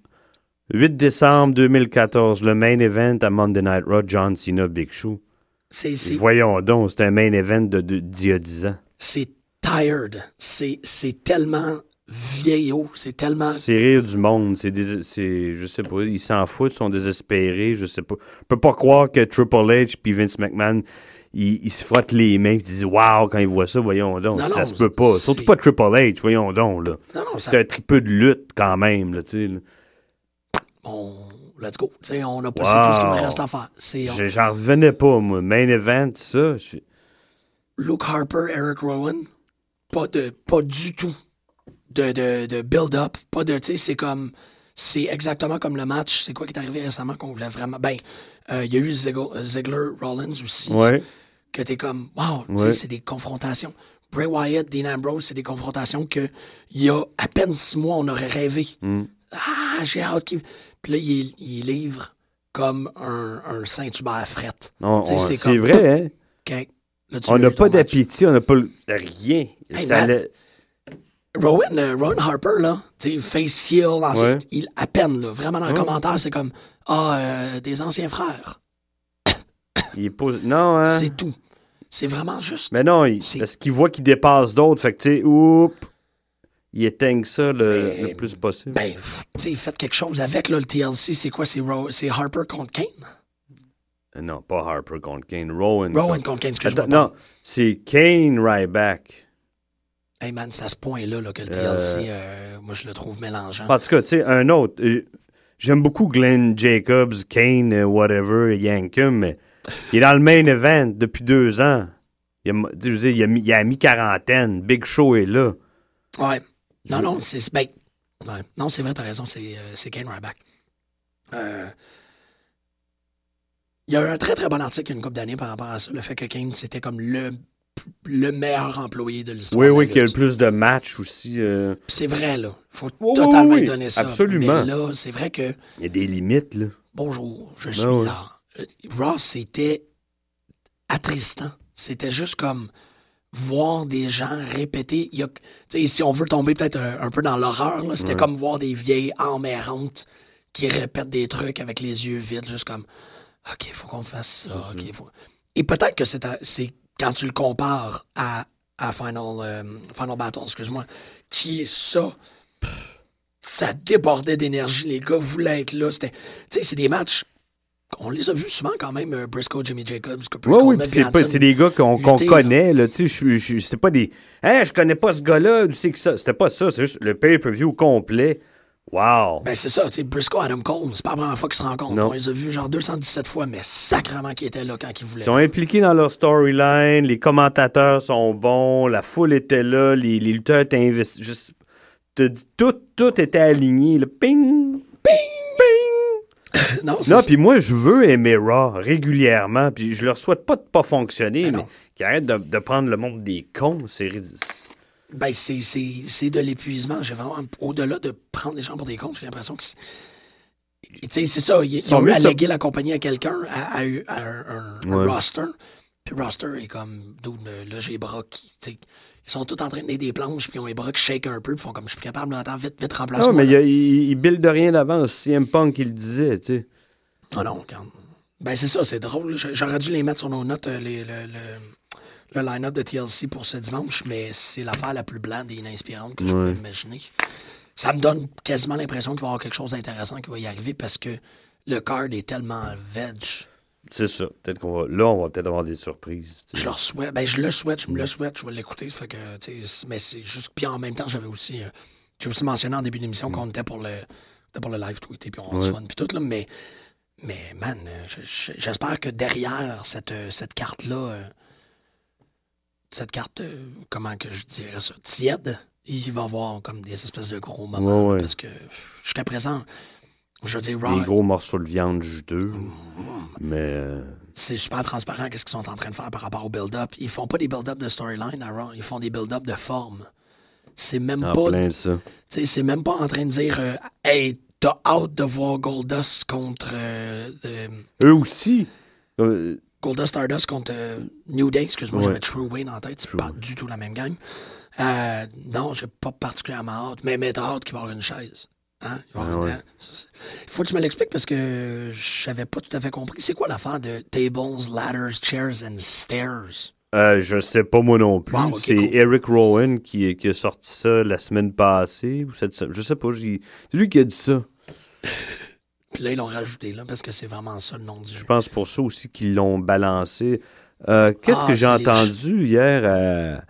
8 décembre 2014, le main event à Monday Night Raw, John Cena, Big Show. C'est c'est- Voyons donc, c'était un main event de, de- d'il y a 10 ans. c'est tired. C'est c'est tellement vieillot. C'est tellement. C'est rire du monde, c'est des, c'est, je sais pas, ils s'en foutent, ils sont désespérés, je sais pas. Je peux pas croire que Triple H puis Vince McMahon, ils, ils se frottent les mains, ils disent waouh quand ils voient ça, voyons donc, Non, ça non, se peut pas. Surtout pas Triple H, voyons donc là. Non, non, ça- C'est un tripeux de lutte quand même, là, tu sais. là. on, let's go. On a passé tout ce qu'il nous reste à faire. C'est on- Je- J'en revenais pas, moi. Main event, ça. je- Luke Harper, Eric Rowan. Pas de, pas du tout de, de, de build-up. Pas de, tu sais, c'est comme, c'est exactement comme le match. C'est quoi qui est arrivé récemment qu'on voulait vraiment. Ben, euh, il y a eu Ziggler, Ziggler Rollins aussi. Ouais. Que t'es comme, wow, Ouais. c'est des confrontations. Bray Wyatt, Dean Ambrose, c'est des confrontations que il y a à peine six mois, on aurait rêvé. Mm. Ah, j'ai hâte qu'il. Puis là, il, il livre comme un, un Saint-Hubert fret. C'est comme- vrai, hein? Là, On n'a pas d'appétit, on n'a pas rien. Hey, Ça man. allait- Rowan, euh, Rowan Harper, là, face heel, Ouais. il, à peine, là, vraiment dans le commentaire, c'est comme, ah, euh, des anciens frères. Il est pas... Non, hein? C'est tout. C'est vraiment juste. Mais non, il... Parce qu'il voit qu'il dépasse d'autres. Fait que, tu sais, oups, il éteigne ça le, Mais- le plus possible. Ben, tu sais, faites quelque chose avec, là, le TLC. C'est quoi? C'est Ro- c'est Harper contre Kane? Euh, Non, pas Harper contre Kane. Rowan. Rowan contre- contre Kane, excuse-moi. Non, c'est Kane Ryback. Hey man, c'est à ce point-là là, que le TLC, euh, moi, je le trouve mélangeant. En tout cas, tu sais, un autre. euh, J'aime beaucoup Glenn Jacobs, Kane, euh, whatever, Yankum, mais il est dans le main event depuis deux ans. Il a, sais, il a, mis- il a mis quarantaine. Big Show est là. Ouais. Non, non, c'est. Ben, ouais. Non, c'est vrai, t'as raison, c'est euh, Kane Ryback. Euh, Il y a eu un très très bon article il y a une couple d'années par rapport à ça, le fait que Kane c'était comme le, le meilleur employé de l'histoire. Oui, oui, qu'il y a le plus de matchs aussi. euh, C'est vrai, là. Faut totalement oui, oui, donner ça. absolument. Mais là, c'est vrai que. Il y a des limites, là. Bonjour, je Ben suis là. Ross, c'était attristant. C'était juste comme voir des gens répéter. Il y a- si on veut tomber peut-être un, un peu dans l'horreur, c'était Ouais. comme voir des vieilles emmerrantes qui répètent des trucs avec les yeux vides, juste comme OK, il faut qu'on fasse ça. Mhm. OK, faut... Et peut-être que c'est quand tu le compares à, à Final, euh, Final Battle, excuse-moi, qui est ça? Ça débordait d'énergie. Les gars voulaient être là. C'était, tu sais, c'est des matchs. On les a vus souvent quand même, euh, Briscoe, Jimmy Jacobs, que Oui, oui, c'est des gars qu'on connaît, là, tu sais, je- je- c'est pas des... Hein, je connais pas ce gars-là, tu sais que ça... C'était pas ça, c'est juste le pay-per-view complet. Wow! Ben, c'est ça, tu sais, Briscoe, Adam Cole, c'est pas la première fois qu'ils se rencontrent. Non. On les a vus genre 217 fois, mais sacrément qu'ils étaient là quand ils voulaient. Ils sont impliqués dans leur storyline, les commentateurs sont bons, la foule était là, les, les lutteurs étaient investis. Juste, tout, tout était aligné. là. Ping! Non, Non, puis moi, je veux aimer Raw régulièrement, puis je leur souhaite pas de pas fonctionner, Ben mais qu'ils arrêtent de, de prendre le monde des cons. C'est ridicule. Ben, c'est, c'est, c'est de l'épuisement. J'ai vraiment, au-delà de prendre les gens pour des comptes, j'ai l'impression que c'est. Tu sais, c'est ça. Ils, ont eu à léguer la compagnie à quelqu'un, à, à- à un, un- un Ouais. roster. Puis roster est comme, euh, là, j'ai tu sais, Ils sont tous en train de tenir des planches, puis ils ont les bras qui shake un peu, puis font comme, je suis capable, attends, vite, vite, remplace-moi. Non, mais il, il, il build rien d'avance. CM Punk, il le disait, tu sais. Ah non, regarde. Ben, c'est ça, c'est drôle. J'a- J'aurais dû les mettre sur nos notes, euh, les- le, le, le line-up de TLC pour ce dimanche, mais c'est l'affaire la plus blande et ininspirante que je pouvais imaginer. Ça me donne quasiment l'impression qu'il va y avoir quelque chose d'intéressant qui va y arriver parce que le card est tellement veg. C'est ça. Peut-être qu'on va. Là, on va peut-être avoir des surprises. Je leur souhaite. Ben, je le souhaite, je me le souhaite, je vais l'écouter. Fait que, mais c'est juste. Puis en même temps, j'avais aussi. euh, J'ai aussi mentionné en début d'émission qu'on était pour le, pour le live tweeté, puis on Ouais. se fun, puis tout, là. Mais, mais man, euh, je- je- j'espère que derrière cette, euh, cette carte-là, cette carte, comment que je dirais ça, tiède, il va y avoir comme des espèces de gros moments. Ouais, ouais. Parce que jusqu'à présent, je Des gros morceaux de viande juteux. Mais. euh, c'est super transparent qu'est-ce qu'ils sont en train de faire par rapport au build-up. Ils font pas des build-up de storyline à Raw, ils font des build-up de forme. C'est même en pas, plein ça. c'est même pas en train de dire, euh, hey, t'as hâte de voir Goldust contre euh, Eux aussi. euh, Goldust Stardust contre New Day. Excuse-moi, Ouais. j'avais True Wayne en tête. C'est True pas du tout la même gang. Non, j'ai pas particulièrement hâte, mais mais t'as hâte qu'il va avoir une chaise. Hein? Il Ah ouais. hein? Il faut que tu me l'expliques parce que j'avais pas tout à fait compris. C'est quoi l'affaire de tables, ladders, chairs and stairs? Euh, je sais pas moi non plus. Wow, c'est cool. Eric Rowan qui, qui a sorti ça la semaine passée ou cette semaine. Je sais pas. C'est lui qui a dit ça. Puis là, ils l'ont rajouté là parce que c'est vraiment ça le nom du Je pense pour ça aussi qu'ils l'ont balancé. Euh, Qu'est-ce Ah, que j'ai les entendu hier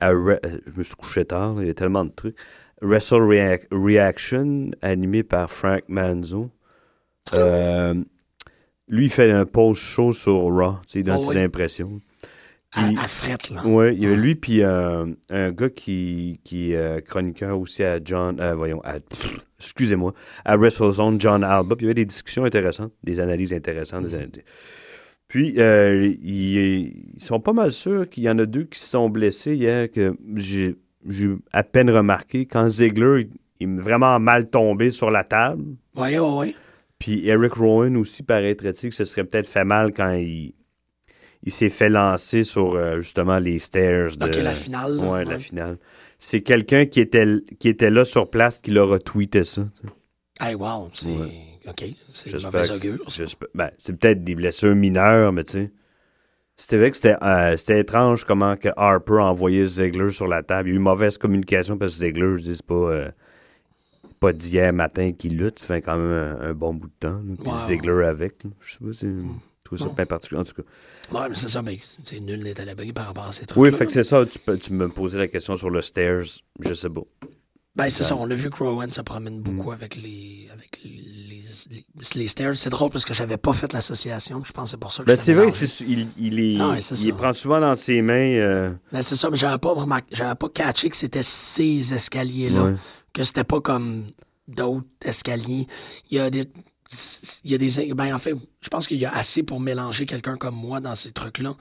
à, à Re- Je me suis couché tard, il y a tellement de trucs. Wrestle Reac- Reaction, animé par Frank Manzo. Euh, lui, il fait un post-show sur Raw. tu sais, Il donne Oh, ses oui. impressions. à, Puis- à frette, là. Oui, il y a lui puis euh, un gars qui, qui est euh, chroniqueur aussi à John, euh, voyons, excusez-moi, à WrestleZone, John Alba. Puis il y avait des discussions intéressantes, des analyses intéressantes. des ana- Puis euh, ils, ils sont pas mal sûrs qu'il y en a deux qui se sont blessés hier que j'ai j'ai à peine remarqué quand Ziegler il, est vraiment mal tombé sur la table. Ouais, ouais, ouais. Puis Eric Rowan aussi paraîtrait-il que ce serait peut-être fait mal quand il, il s'est fait lancer sur euh, justement les stairs de Ok, la finale. là, ouais, la finale. C'est quelqu'un qui était qui était là sur place qui leur a tweeté ça. tu sais. Hey, wow, c'est. Ouais. OK, c'est mauvais c'est- augure. ben, c'est peut-être des blessures mineures, mais tu sais. C'était vrai que c'était euh, c'était étrange comment que Harper a envoyé Ziggler sur la table. Il y a eu mauvaise communication parce que Ziggler, je dis, c'est pas, euh, pas d'hier matin qu'il lutte. Ça fait quand même un, un bon bout de temps. là. Puis Ouais, Ziggler avec. là. Je sais pas, c'est. Je trouve ça bien particulier. En tout cas. Ouais, mais c'est ça, mais c'est nul n'est à l'abri par rapport à ces trucs. Oui, fait que c'est ça. Tu, peux- tu me posais la question sur le stairs. Je sais pas. Ben, c'est ça, on a vu que Rowan se promène beaucoup avec les, avec les, les, stairs. C'est drôle parce que j'avais pas fait l'association. Je pense c'est pour ça que Ben, c'est vrai, il, il, est- Ah ouais, il prend souvent dans ses mains. euh, Ben, c'est ça, mais j'avais pas remarqué, j'avais pas catché que c'était ces escaliers-là. Ouais. Que c'était pas comme d'autres escaliers. Il y a des. Il y a des. Ben, en fait, je pense qu'il y a assez pour mélanger quelqu'un comme moi dans ces trucs-là.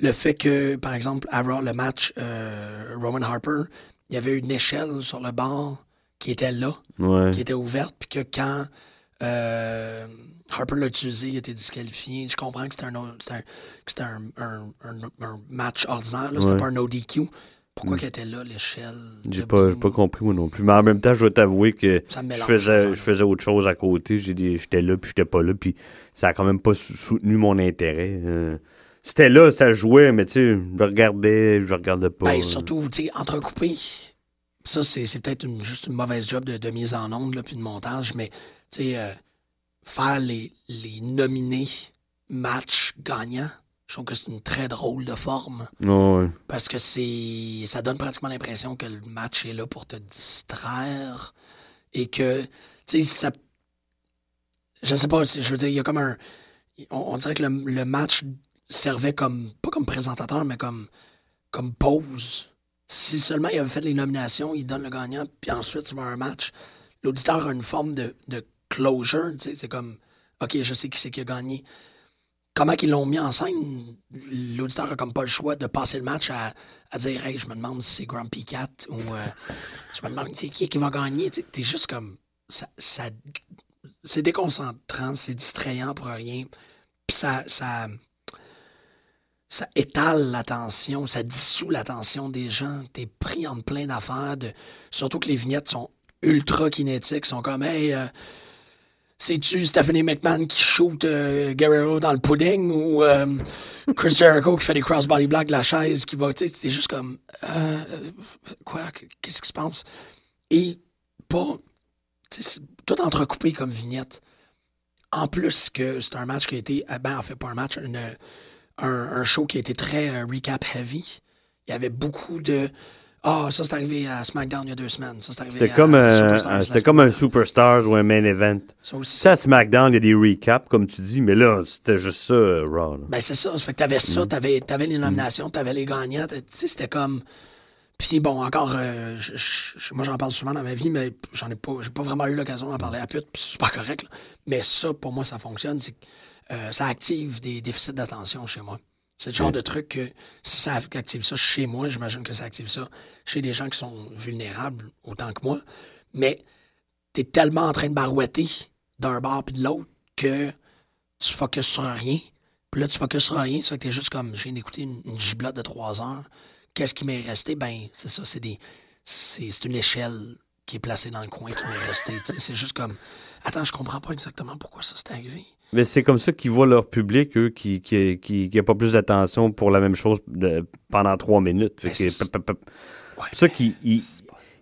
Le fait que, par exemple, Raw, le match euh, Roman Harper, il y avait une échelle sur le bord qui était là. ouais. qui était ouverte, puis que quand euh, Harper l'a utilisé, il a été disqualifié. Je comprends que c'était un, un, match ordinaire, c'était Ouais. pas un ODQ. Pourquoi Mm. qu'elle était là, l'échelle? J'ai pas, pas compris moi non plus. Mais en même temps, je dois t'avouer que je faisais, l'affaire. je faisais autre chose à côté. J'étais là, puis j'étais pas là, puis ça a quand même pas sou- soutenu mon intérêt. Euh, C'était là, ça jouait, mais tu sais, je le regardais, je le regardais pas. Ben, surtout, tu sais, entrecoupé. Ça, c'est, peut-être juste une mauvaise job de, de mise en onde, là, puis de montage, mais, euh, faire les, les nominés match gagnants, je trouve que c'est une très drôle de forme. Ouais. Parce que c'est. Ça donne pratiquement l'impression que le match est là pour te distraire. Et que. Tu sais, ça. Je sais pas, je veux dire, il y a comme un. On, on dirait que le, le match servait comme. Pas comme présentateur, mais comme. Comme pause. Si seulement il avait fait les nominations, il donne le gagnant, puis ensuite tu vas un match. L'auditeur a une forme de, de closure, c'est comme. OK, je sais qui c'est qui a gagné comment qu'ils l'ont mis en scène, l'auditeur a comme pas le choix de passer le match à, à dire Hey, je me demande si c'est Grumpy Cat ou euh, je me demande qui, qui va gagner. T'es juste comme ça, c'est déconcentrant, c'est distrayant pour rien. Puis ça, ça, ça étale l'attention, ça dissout l'attention des gens. T'es pris en plein d'affaires. De... Surtout que les vignettes sont ultra kinétiques, sont comme Hey, euh, c'est-tu Stephanie McMahon qui shoot euh, Guerrero dans le pudding ou euh, Chris Jericho qui fait des crossbody blocks de la chaise qui va, tu sais, c'est juste comme, euh, euh, quoi, qu'est-ce qui se passe? Et pas, tout entrecoupé comme vignette. En plus que c'est un match qui a été, euh, ben en fait pas un match, un, un show qui a été très recap heavy. Il y avait beaucoup de, ah, ça c'est arrivé à SmackDown il y a deux semaines, ça c'est arrivé C'était à comme, un- c'était comme un. Superstars ou un Main Event. Ça aussi, Ça, à SmackDown, il y a des recaps, comme tu dis, mais là, c'était juste ça, euh, Raw. là. Ben, c'est ça. Ça fait que t'avais ça, t'avais, t'avais les nominations, t'avais les gagnants. Tu sais, c'était comme. Puis bon, encore, euh, je- je- moi j'en parle souvent dans ma vie, mais j'en ai pas, j'ai pas vraiment eu l'occasion d'en parler à pute, puis c'est pas correct. là. Mais ça, pour moi, ça fonctionne. C'est que euh, ça active des déficits d'attention chez moi. C'est le genre de truc que si ça active ça chez moi, j'imagine que ça active ça chez des gens qui sont vulnérables autant que moi. Mais t'es tellement en train de barouetter d'un bord puis de l'autre que tu focuses sur rien. Puis là, tu focuses sur rien. Ça fait que t'es juste comme, j'ai écouté une, une giblotte de trois heures. Qu'est-ce qui m'est resté? Ben, c'est ça, c'est des. C'est c'est une échelle qui est placée dans le coin qui m'est restée. C'est juste comme. Attends, je comprends pas exactement pourquoi ça s'est arrivé. Mais c'est comme ça qu'ils voient leur public, eux, qui qui, qui, qui pas plus d'attention pour la même chose de- pendant trois minutes. C'est- ça qu'ils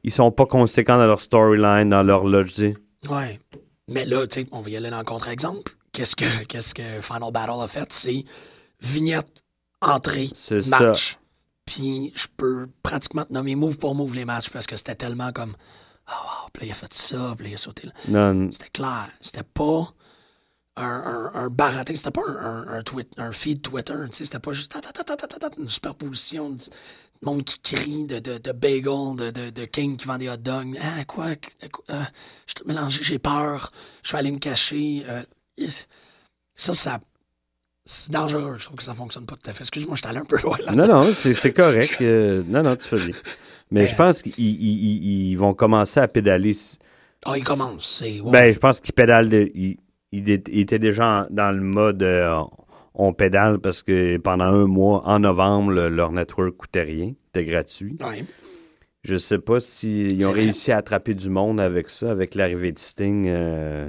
ils, sont pas conséquents dans leur storyline, dans leur logique. Ouais. Mais là, tu sais, on va y aller dans le contre-exemple. Qu'est-ce que, qu'est-ce que Final Battle a fait? C'est vignette, entrée, match. Puis je peux pratiquement te nommer move pour move les matchs parce que c'était tellement comme. Ah, wow, puis là, il a fait ça, puis là, il a sauté là. Non, C'était clair. C'était pas un, un, c'était pas un, un, un tweet, un feed Twitter. tu sais, C'était pas juste ta, ta, ta, ta, ta, ta, ta, une superposition de de monde qui crie, de, de, de bagel, de, de, de King qui vend des hot dogs. Ah, quoi? euh, je suis tout mélangé, j'ai peur. Je vais aller me cacher. euh, ça, ça. C'est dangereux. Je trouve que ça fonctionne pas tout à fait. Excuse-moi, je suis allé un peu loin là. non, non, c'est correct. euh, non, non, tu fais bien. Mais Mais- je pense qu'ils ils- ils- ils vont commencer à pédaler. Ah, il commence. C'est. ouais. Ben, je pense qu'ils pédalent. de- ils, ils dé- ils étaient déjà dans le mode euh, on pédale parce que pendant un mois, en novembre, le- leur network coûtait rien. C'était gratuit. Ouais. Je sais pas s'ils C'est ont vrai. réussi à attraper du monde avec ça, avec l'arrivée de Sting. euh,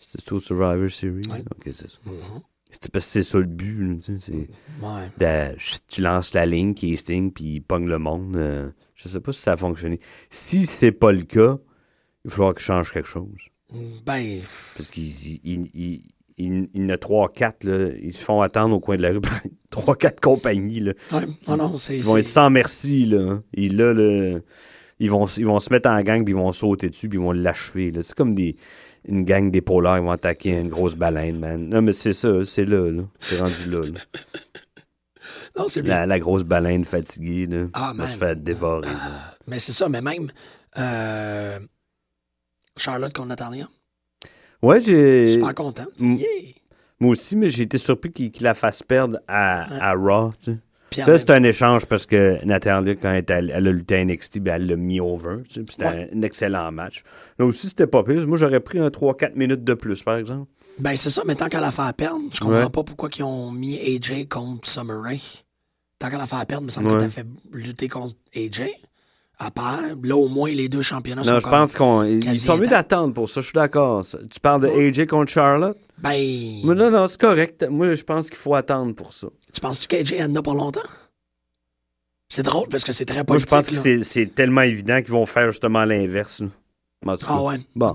C'était au Survivor Series. Ouais. Ok, c'est ça. Mhm. C'est parce que c'est ça le but. tu sais, c'est Ouais. de- tu lances la ligne qui est Sting, puis il pogne le monde. euh, je sais pas si ça a fonctionné. Si c'est pas le cas, il va falloir qu'il change quelque chose. Ben, Parce qu'il il, il, il- il- il y en a 3-4, là, ils se font attendre au coin de la rue. 3-4 compagnies, là. ouais. Oh non. Ils vont être sans merci, là. Et là, là, ils, vont, ils vont se mettre en gang, puis ils vont sauter dessus, puis ils vont l'achever. là. C'est comme des, une gang d'épaulards, ils vont attaquer une grosse baleine, man. Non, mais c'est ça, c'est là, là. C'est rendu là, là. Non, c'est lui. La, la grosse baleine fatiguée, là. Ah, va man. se faire dévorer, là. Mais c'est ça, mais même. euh, Charlotte qu'on attendait. Ouais, j'ai... Super content. Yeah. Moi aussi, mais j'ai été surpris qu'il la fasse perdre à, à Raw, tu sais. C'est un échange parce que Natalia, quand elle, a lutté à NXT, ben, elle l'a mis over. tu sais, puis C'était Ouais. un, excellent match. Là aussi, c'était pas pire. Moi, j'aurais pris un 3-4 minutes de plus, par exemple. Ben, c'est ça, mais tant qu'à la faire perdre, je comprends Ouais. pas pourquoi ils ont mis AJ contre Summer Rae. Tant qu'à la faire perdre, il me semble Ouais. que t'as fait lutter contre AJ. À part, là, au moins, les deux championnats Non, sont je pense qu'ils quasi sont mieux d'attendre pour ça. Je suis d'accord. Tu parles de AJ contre Charlotte? Ben, Mais non, non, c'est correct. Moi, je pense qu'il faut attendre pour ça. tu penses-tu qu'AJ en a pas longtemps? C'est drôle parce que c'est très Moi, je politique. pense que là. c'est- c'est tellement évident qu'ils vont faire justement l'inverse. Ah ouais? Bon.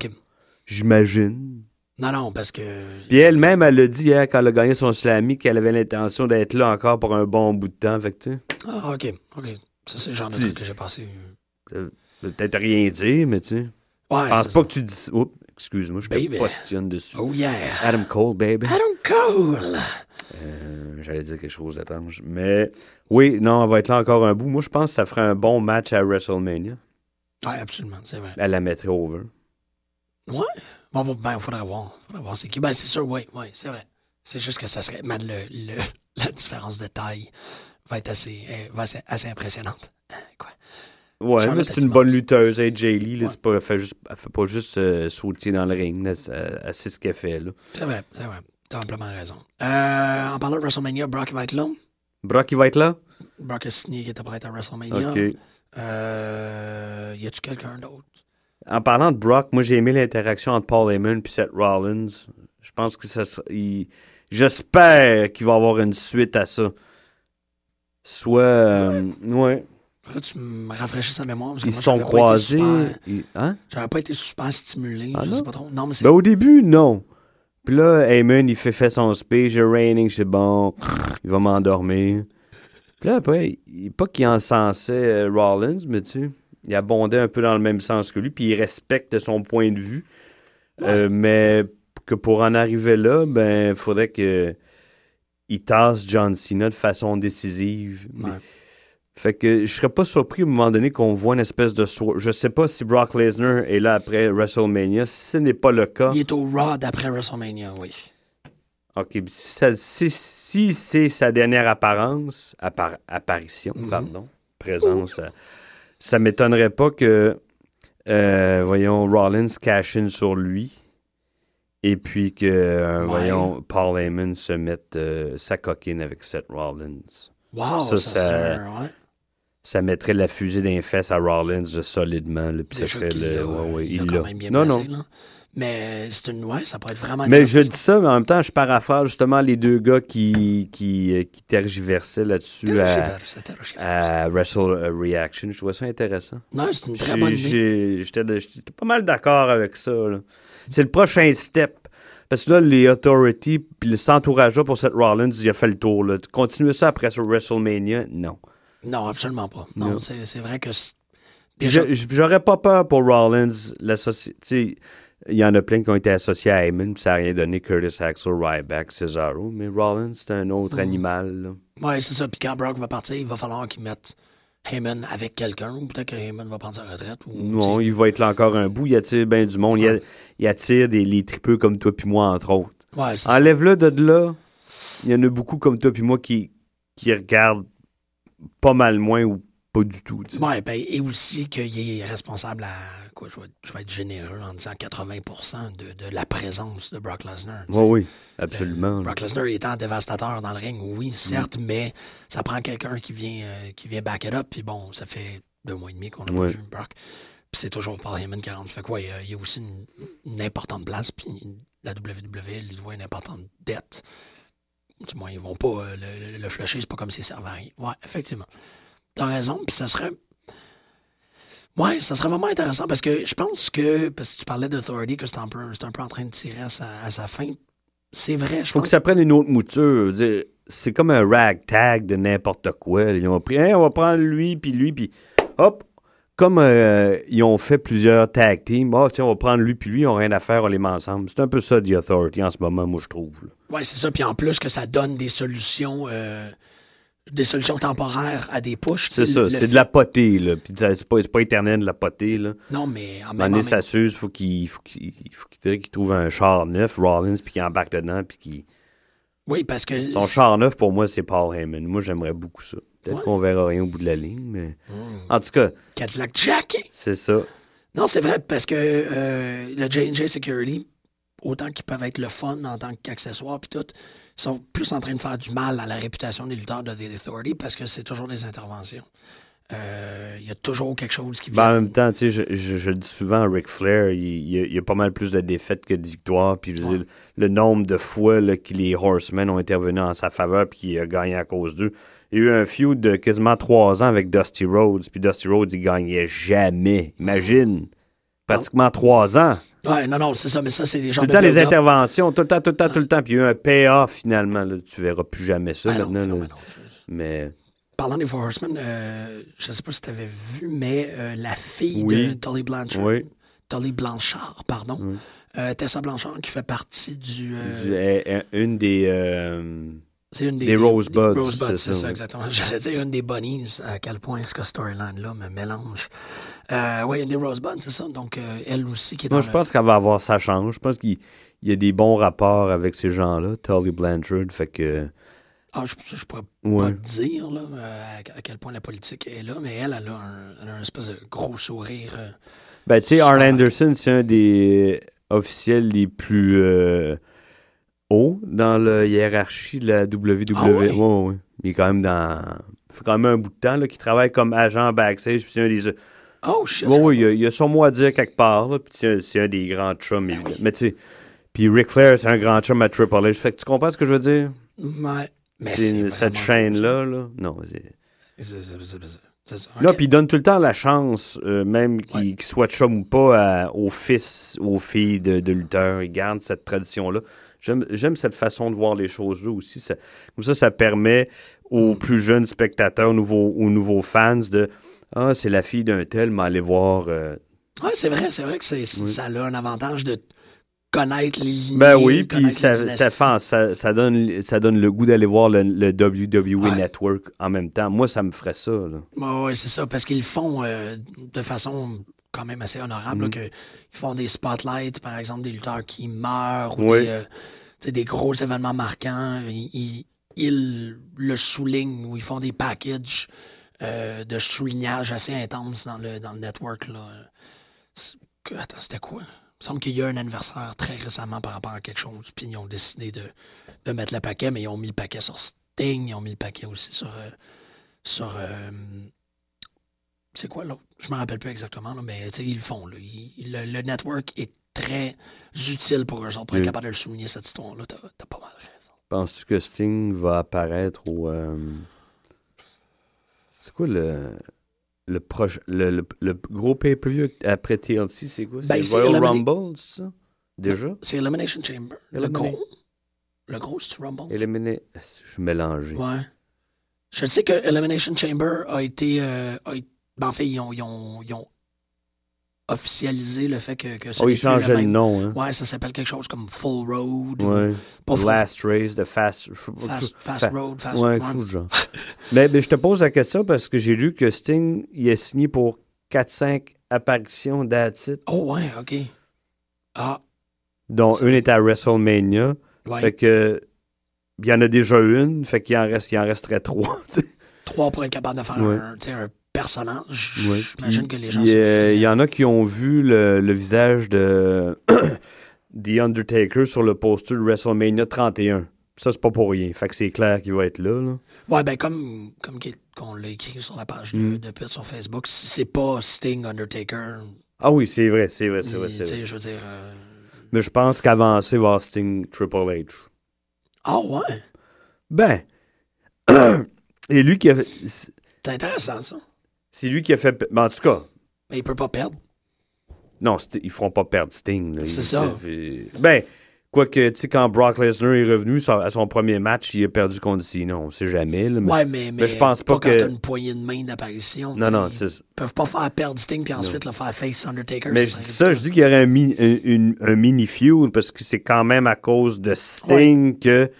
J'imagine. Non, non, parce que... Puis elle-même, elle a dit hein, quand elle a gagné son slammy qu'elle avait l'intention d'être là encore pour un bon bout de temps. Fait que, Ah, OK, OK. Ça, c'est le genre de truc que j'ai passé. peut-être rien dire, mais tu sais. Ouais, Je pense pas ça. que tu dis. Oups, excuse-moi, je Baby. te postillonne dessus. Oh yeah! Adam Cole, baby. Adam Cole! Euh, J'allais dire quelque chose d'étrange. Mais oui, non, elle va être là encore un bout. Moi, je pense que ça ferait un bon match à WrestleMania. Ouais, absolument, c'est vrai. Elle la mettrait over. Ouais? Bon, ben, faudrait voir. Faudrait voir c'est qui. Ben, c'est sûr, oui, oui, c'est vrai. C'est juste que ça serait. Man, le, le- la différence de taille va être assez, euh, assez impressionnante. Hein, Quoi? Ouais, mais c'est une bonne bon, lutteuse, Lee. là, Ouais. c'est pas- elle, fait juste, elle fait pas juste euh, sauter dans le ring. Elle, sait ce qu'elle fait. Là. C'est vrai, c'est vrai. T'as amplement raison. Euh, en parlant de WrestleMania, Brock va être là. Brock, il va être là? Brock a signé qu'il était prêt à WrestleMania. OK. Euh, y a-tu quelqu'un d'autre? En parlant de Brock, moi, j'ai aimé l'interaction entre Paul Heyman et Seth Rollins. Je pense que ça il- J'espère qu'il va y avoir une suite à ça. Soit... euh, ouais. Là, tu me rafraîchis sa mémoire. Parce que Ils se sont croisés. super- Ils- Hein? J'avais pas été super stimulé. Ah je non? sais pas trop. Non, mais. Ben, au début, non. Puis là, Heyman, il fait, fait son speech, raining, c'est bon, il va m'endormir. Puis là, après, il, pas qu'il encensait euh, Rollins, mais tu sais, il abondait un peu dans le même sens que lui, puis il respecte son point de vue. Euh, mais que pour en arriver là, ben, il faudrait que il tasse John Cena de façon décisive. Ouais. Fait que je serais pas surpris à un moment donné qu'on voit une espèce de soir. Je sais pas si Brock Lesnar est là après WrestleMania. Si ce n'est pas le cas, Il est au Raw d'après WrestleMania, oui. OK, si, si- si c'est sa dernière apparence, appar- apparition, Mhm. pardon, présence, ça, ça m'étonnerait pas que, euh, voyons, Rollins cash in sur lui et puis que, euh, Ouais. voyons, Paul Heyman se mette euh, sa coquine avec Seth Rollins. Wow, Ça, ça, ça- serait un- ouais. Ça mettrait la fusée d'un fesses à Rollins de solidement, là, puis ça serait qu'il le... ouais, ouais, il l'a il quand l'a. même bien Non, placé, non. là. Mais c'est une. Ouais, ça pourrait être vraiment. Mais je dis ça, mais en même temps, je paraphrase justement les deux gars qui, qui, euh, qui tergiversaient là-dessus à, Tergiverse, tergiverse. à Wrestle Reaction. Je trouvais ça intéressant. Non, c'est une très bonne idée. j'étais pas mal d'accord avec ça. là. C'est le prochain step. Parce que là, les Authority puis le entourage pour Seth Rollins, il a fait le tour. Là. Continuer ça après sur WrestleMania, non. Non, absolument pas. Non, Non. c'est vrai que. Déjà, J'aurais pas peur pour Rollins. Il y en a plein qui ont été associés à Heyman, puis ça n'a rien donné. Curtis Axel, Ryback, Cesaro. Mais Rollins, c'est un autre Mm. animal. là. ouais, c'est ça. Puis quand Brock va partir, il va falloir qu'il mette Heyman avec quelqu'un. Ou peut-être que Heyman va prendre sa retraite. Ou, Non, il va être là encore un bout. Il attire bien du monde? Il, a- il attire des, les tripeux comme toi puis moi, entre autres? Ouais. Enlève-le de là. Il y en a beaucoup comme toi puis moi qui, qui regardent pas mal moins ou pas du tout. tu sais. Ouais, ben, et aussi qu'il est responsable à. Quoi, je vais, je vais être généreux en disant 80% de, de la présence de Brock Lesnar. tu sais. Oui, oui, absolument. Le- Brock Lesnar étant dévastateur dans le ring, oui, certes, mais ça prend quelqu'un qui vient euh, qui vient back it up. Puis bon, ça fait deux mois et demi qu'on a Ouais. pas vu Brock. Puis c'est toujours Paul Heyman qui rentre. Fait quoi, il y a- il y a aussi une, une importante place. Puis la WWE lui doit une importante dette. Du moins, ils vont pas euh, le, le, le flusher, c'est pas comme s'il servait à rien. Ouais, effectivement. T'as raison, puis ça serait. Ouais, ça serait vraiment intéressant parce que je pense que. Parce que tu parlais d'Authority, que c'est un, peu, c'est un peu en train de tirer à sa, à sa fin. C'est vrai, je Faut pense. que ça prenne une autre mouture. C'est comme un ragtag de n'importe quoi. Ils ont pris, Hey, on va prendre lui, puis lui, puis hop. Comme euh, ils ont fait plusieurs tag teams, oh, tiens, on va prendre lui, puis lui, ils n'ont rien à faire, on les met ensemble. C'est un peu ça, The Authority, en ce moment, moi, je trouve. Ouais, c'est ça. Puis en plus que ça donne des solutions. euh, des solutions temporaires à des pushs. tu C'est ça, c'est de la potée, là. Puis c'est pas, pas éternel de la potée, là. Non, mais en même temps. ça s'use, faut qu'il faut qu'il trouve un char neuf, Rollins, puis qu'il embarque dedans, puis qu'il... Oui, parce que. Son char neuf, pour moi, c'est Paul Heyman. Moi, j'aimerais beaucoup ça. Peut-être Ouais. qu'on verra rien au bout de la ligne, mais... En tout cas, Cadillac Jack. c'est ça. Non, c'est vrai, parce que euh, le J&J Security, autant qu'ils peuvent être le fun en tant qu'accessoire puis tout, sont plus en train de faire du mal à la réputation des lutteurs de The Authority parce que c'est toujours des interventions. Euh, Il y a toujours quelque chose qui Ben, en vient. même temps, tu sais, je, je- dis souvent, Ric Flair, il, il y a, pas mal plus de défaites que de victoires. Puis le nombre de fois là, que les Horsemen ont intervenu en sa faveur puis qu'il a gagné à cause d'eux. Il y a eu un feud de quasiment trois ans avec Dusty Rhodes. Puis Dusty Rhodes, il gagnait jamais. Imagine. Pratiquement trois ans. Ouais, non, non, c'est ça, mais ça, c'est des Tout gens le de temps, les interventions, tout le temps, tout le temps, tout le temps. Puis il y a eu un payoff finalement. Là. Tu verras plus jamais ça Ah non, maintenant. mais non, là. mais non. Mais Parlant des Four Horsemen, euh, je sais pas si tu avais vu, mais euh, la fille Oui. de Tully Blanchard, oui, Tully Blanchard, pardon, Oui. euh, Tessa Blanchard, qui fait partie du... du- une des. C'est une des, Des Rosebuds, Rosebuds, c'est ça, ça, ouais. exactement. J'allais dire une des Bunnies, à quel point est-ce que storyline-là me mélange. Euh, oui, Rosebuds, c'est ça. Donc, euh, elle aussi qui est dans Moi, je le- pense qu'elle va avoir sa chance. Je pense qu'il il y a des bons rapports avec ces gens-là, Tully Blanchard. Fait que. Ah, je, je pourrais Ouais. pas te dire là, euh, à, quel point la politique est là, mais elle, elle a un, elle a un espèce de gros sourire. euh, Ben, tu sais, marqué. Anderson, c'est un des officiels les plus euh, hauts dans la hiérarchie de la WWE. Ah ouais? Ouais. Il est quand même dans. Ça fait quand même un bout de temps qu'il travaille comme agent backstage. Puis c'est un des. Oh, shit! Ouais, ouais, il y a, il y a son mot à dire quelque part. Là, puis c'est un, des grands chums, évidemment. Mais tu sais. Puis Ric Flair, c'est un grand chum à Triple H. Fait que tu comprends ce que je veux dire? Ouais. Mais C'est cette chaîne-là, là. Non. Là, puis il donne tout le temps la chance, euh, même qu'il Ouais. soit chum ou pas, à- aux fils, aux filles de, de lutteurs. Il garde cette tradition-là. J'aime cette façon de voir les choses-là aussi. Ça- comme ça, ça permet Mm. aux plus jeunes spectateurs, aux nouveaux, aux nouveaux fans de Ah, c'est la fille d'un tel, mais allez voir. euh, Ouais, c'est vrai, c'est vrai que c'est, Oui. ça a un avantage de connaître les. Ben oui, puis ça, ça, fait- ça, ça donne, ça donne le goût d'aller voir le, le WWE Ouais. Network en même temps. Moi, ça me ferait ça. Oui, c'est ça, parce qu'ils le font euh, de façon quand même assez honorable. là, Mhm. que, ils font des spotlights, par exemple, des lutteurs qui meurent ou Oui. des, euh, des gros événements marquants. Ils, ils- ils le soulignent ou ils font des packages euh, de soulignage assez intenses dans le, dans le network. Là. Attends, c'était quoi? Il me semble qu'il y a eu un anniversaire très récemment par rapport à quelque chose, puis ils ont décidé de, de mettre le paquet, mais ils ont mis le paquet sur Sting, ils ont mis le paquet aussi sur. euh, sur euh, c'est quoi l'autre? Je me rappelle plus exactement, là, mais ils le font. Là. Le, le network est très utile pour eux autres, pour être Oui. capable de le souligner, cette histoire-là. T'as, t'as pas mal raison. Penses-tu que Sting va apparaître au. euh, C'est quoi le. Le, proche, le, le, le gros pay-per-view après TLC, c'est quoi? Ben, c'est Royal Rumble, c'est ça? Déjà? C'est Elimination Chamber. Le gros. Le gros, c'est Rumble. Je suis mélangé. Ouais. Je sais que Elimination Chamber a été. euh, a été- ben, en fait, ils ont, ils, ont, ils ont officialisé le fait que. que ce Oh, n'est il plus le changeait le même- nom, hein? Ouais, ça s'appelle quelque chose comme Full Road. ou Ouais. Full Last Race, de Fast. Fast, fast fa- Road, Fast Ouais, du genre. mais, mais je te pose la question parce que j'ai lu que Sting, il a signé pour 4-5 apparitions d'Atit, Oh, ouais, OK. Ah, dont Ça- une est à WrestleMania. ouais. Fait que. Il y en a déjà une, fait qu'il en reste, il en resterait trois. tu sais. Trois pour être capable de faire Ouais. un, un personnage. J'imagine que les gens Il y, en a qui ont vu le, le visage de The Undertaker sur le poster de WrestleMania 31. Ça, c'est pas pour rien. Fait que c'est clair qu'il va être là. là. Ouais, ben comme, comme qu'on l'a écrit sur la page de, Mm. de pute sur Facebook, si c'est pas Sting Undertaker. Ah oui, c'est vrai, c'est vrai, c'est vrai. tu c'est sais, vrai. je veux dire. euh, Mais je pense qu'avancer va Sting Triple H. Ah ouais? Ben. Et lui qui a fait. c'est- C'est intéressant, ça. C'est lui qui a fait. ben, en tout cas, Mais il peut pas perdre. non, ils feront pas perdre Sting. C'est ça. fait- Ben, quoique, tu sais, quand Brock Lesnar est revenu son- à son premier match, il a perdu contre Cena. On sait jamais. Là, mais- Ouais, mais, mais, je pense pas quand que- t'as une poignée de main d'apparition. Non, non, Ils c'est. peuvent pas faire perdre Sting puis ensuite le faire face Undertaker. Mais je dis ça, je dis qu'il y aurait un, mi- un, une- un mini feud parce que c'est quand même à cause de Sting que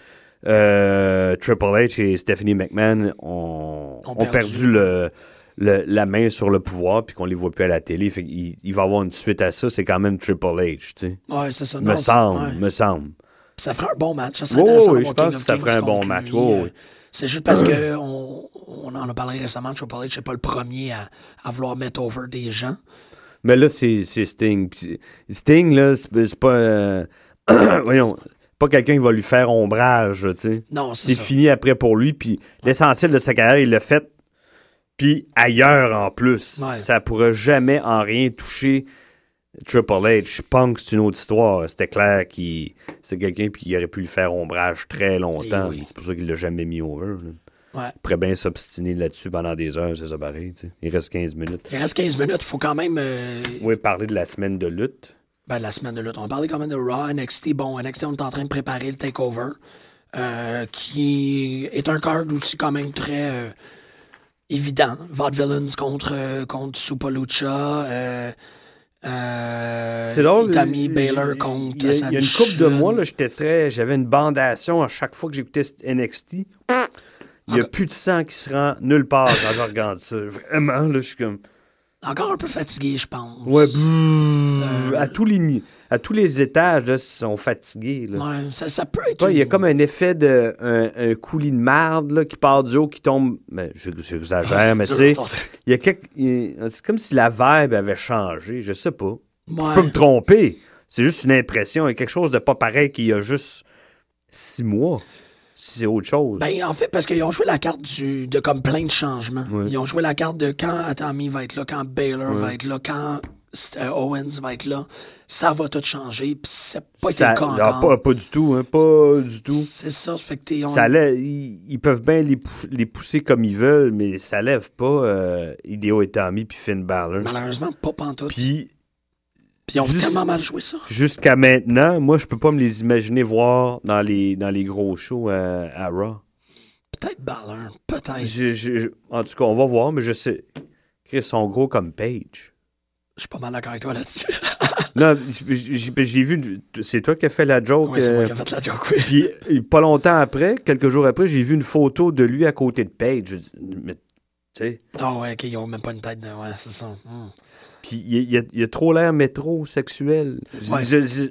euh, Triple H et Stephanie McMahon ont, Ont ont perdu. perdu, le, le- la main sur le pouvoir puis qu'on les voit plus à la télé. Fait qu'il il va y avoir une suite à ça. C'est quand même Triple H, tu sais. Ouais, c'est ça. Me Non, semble, ouais. me semble. Ça ferait un bon match. Ça serait intéressant oui, je pense King que ça ferait un bon match. lui, euh, oui. C'est juste parce que on, on en a parlé récemment, Triple H, c'est pas le premier à, à vouloir mettre over des gens. Mais là, c'est Sting. Sting, là, c'est pas. euh, voyons. Pas quelqu'un qui va lui faire ombrage, tu sais. Non, c'est fini après pour lui. Puis l'essentiel de sa carrière, il l'a fait. Puis ailleurs en plus. Ouais. Ça pourra jamais en rien toucher Triple H. Punk, c'est une autre histoire. C'était clair qu'il c'est quelqu'un puis il aurait pu lui faire ombrage très longtemps. Eh oui. C'est pour ça qu'il l'a jamais mis over. là. Ouais. Il pourrait bien s'obstiner là-dessus pendant des heures, c'est ça pareil. tu sais. Il reste 15 minutes. Il reste 15 minutes. Il faut quand même. euh, Oui, parler de la semaine de lutte. ben, la semaine de lutte. On va parler quand même de Raw, NXT. Bon, NXT, on est en train de préparer le takeover. euh, qui est un card aussi quand même très euh, évident. Vaudevillains contre, euh, contre Supolucha. Euh, euh, C'est drôle. J- Baylor contre Il y a, il y a une couple de mois, j'étais très. J'avais une bandation à chaque fois que j'écoutais NXT. Il n'y a plus de sang qui se rend nulle part quand je regarde ça. Vraiment, là, je suis comme. Encore un peu fatigué, je pense. Ouais, brrr, à, tous les, ni- à tous les étages, là, ils sont fatigués. Là. Ouais, ça, ça peut être. Il y a comme un effet de. Un, un coulis de marde là, qui part du haut, qui tombe. Ben, je- j'exagère, mais tu sais. Il y a quelque- il- C'est comme si la vibe avait changé. Je sais pas. Je Ouais. peux me tromper. C'est juste une impression. Il y a quelque chose de pas pareil qu'il y a juste six mois. C'est autre chose. Ben, en fait, parce qu'ils ont joué la carte du, de comme plein de changements. Ils ont joué la carte de quand Atami va être là, quand Baylor va être là, quand Owens va être là. Ça va tout changer. Puis c'est pas été Ça- le cas ah, encore. pas, pas du tout. Hein, pas du tout. C'est ça. Fait que t'es. on- Ça lève- ils, ils peuvent bien les, les pousser comme ils veulent, mais ça lève pas euh, Hideo Itami puis Finn Balor. Malheureusement, pas pantoute. Puis Puis ils ont juste- tellement mal joué ça. jusqu'à maintenant, moi, je peux pas me les imaginer voir dans les, dans les gros shows à, à Raw. Peut-être Balor. Peut-être. Je- je- je- en tout cas, on va voir, mais je sais. Chris, sont gros comme Page. Je suis pas mal d'accord avec toi là-dessus. Non, j'ai vu. C'est toi qui as fait la joke. oui, c'est moi euh, qui ai fait la joke, oui. Puis, euh, pas longtemps après, quelques jours après, j'ai vu une photo de lui à côté de Page. Mais, tu sais. Ah ouais, ok, ils ont même pas une tête de. Ouais, c'est ça. Hmm. Puis il, il a, trop l'air métrosexuel. Ouais. Je, je,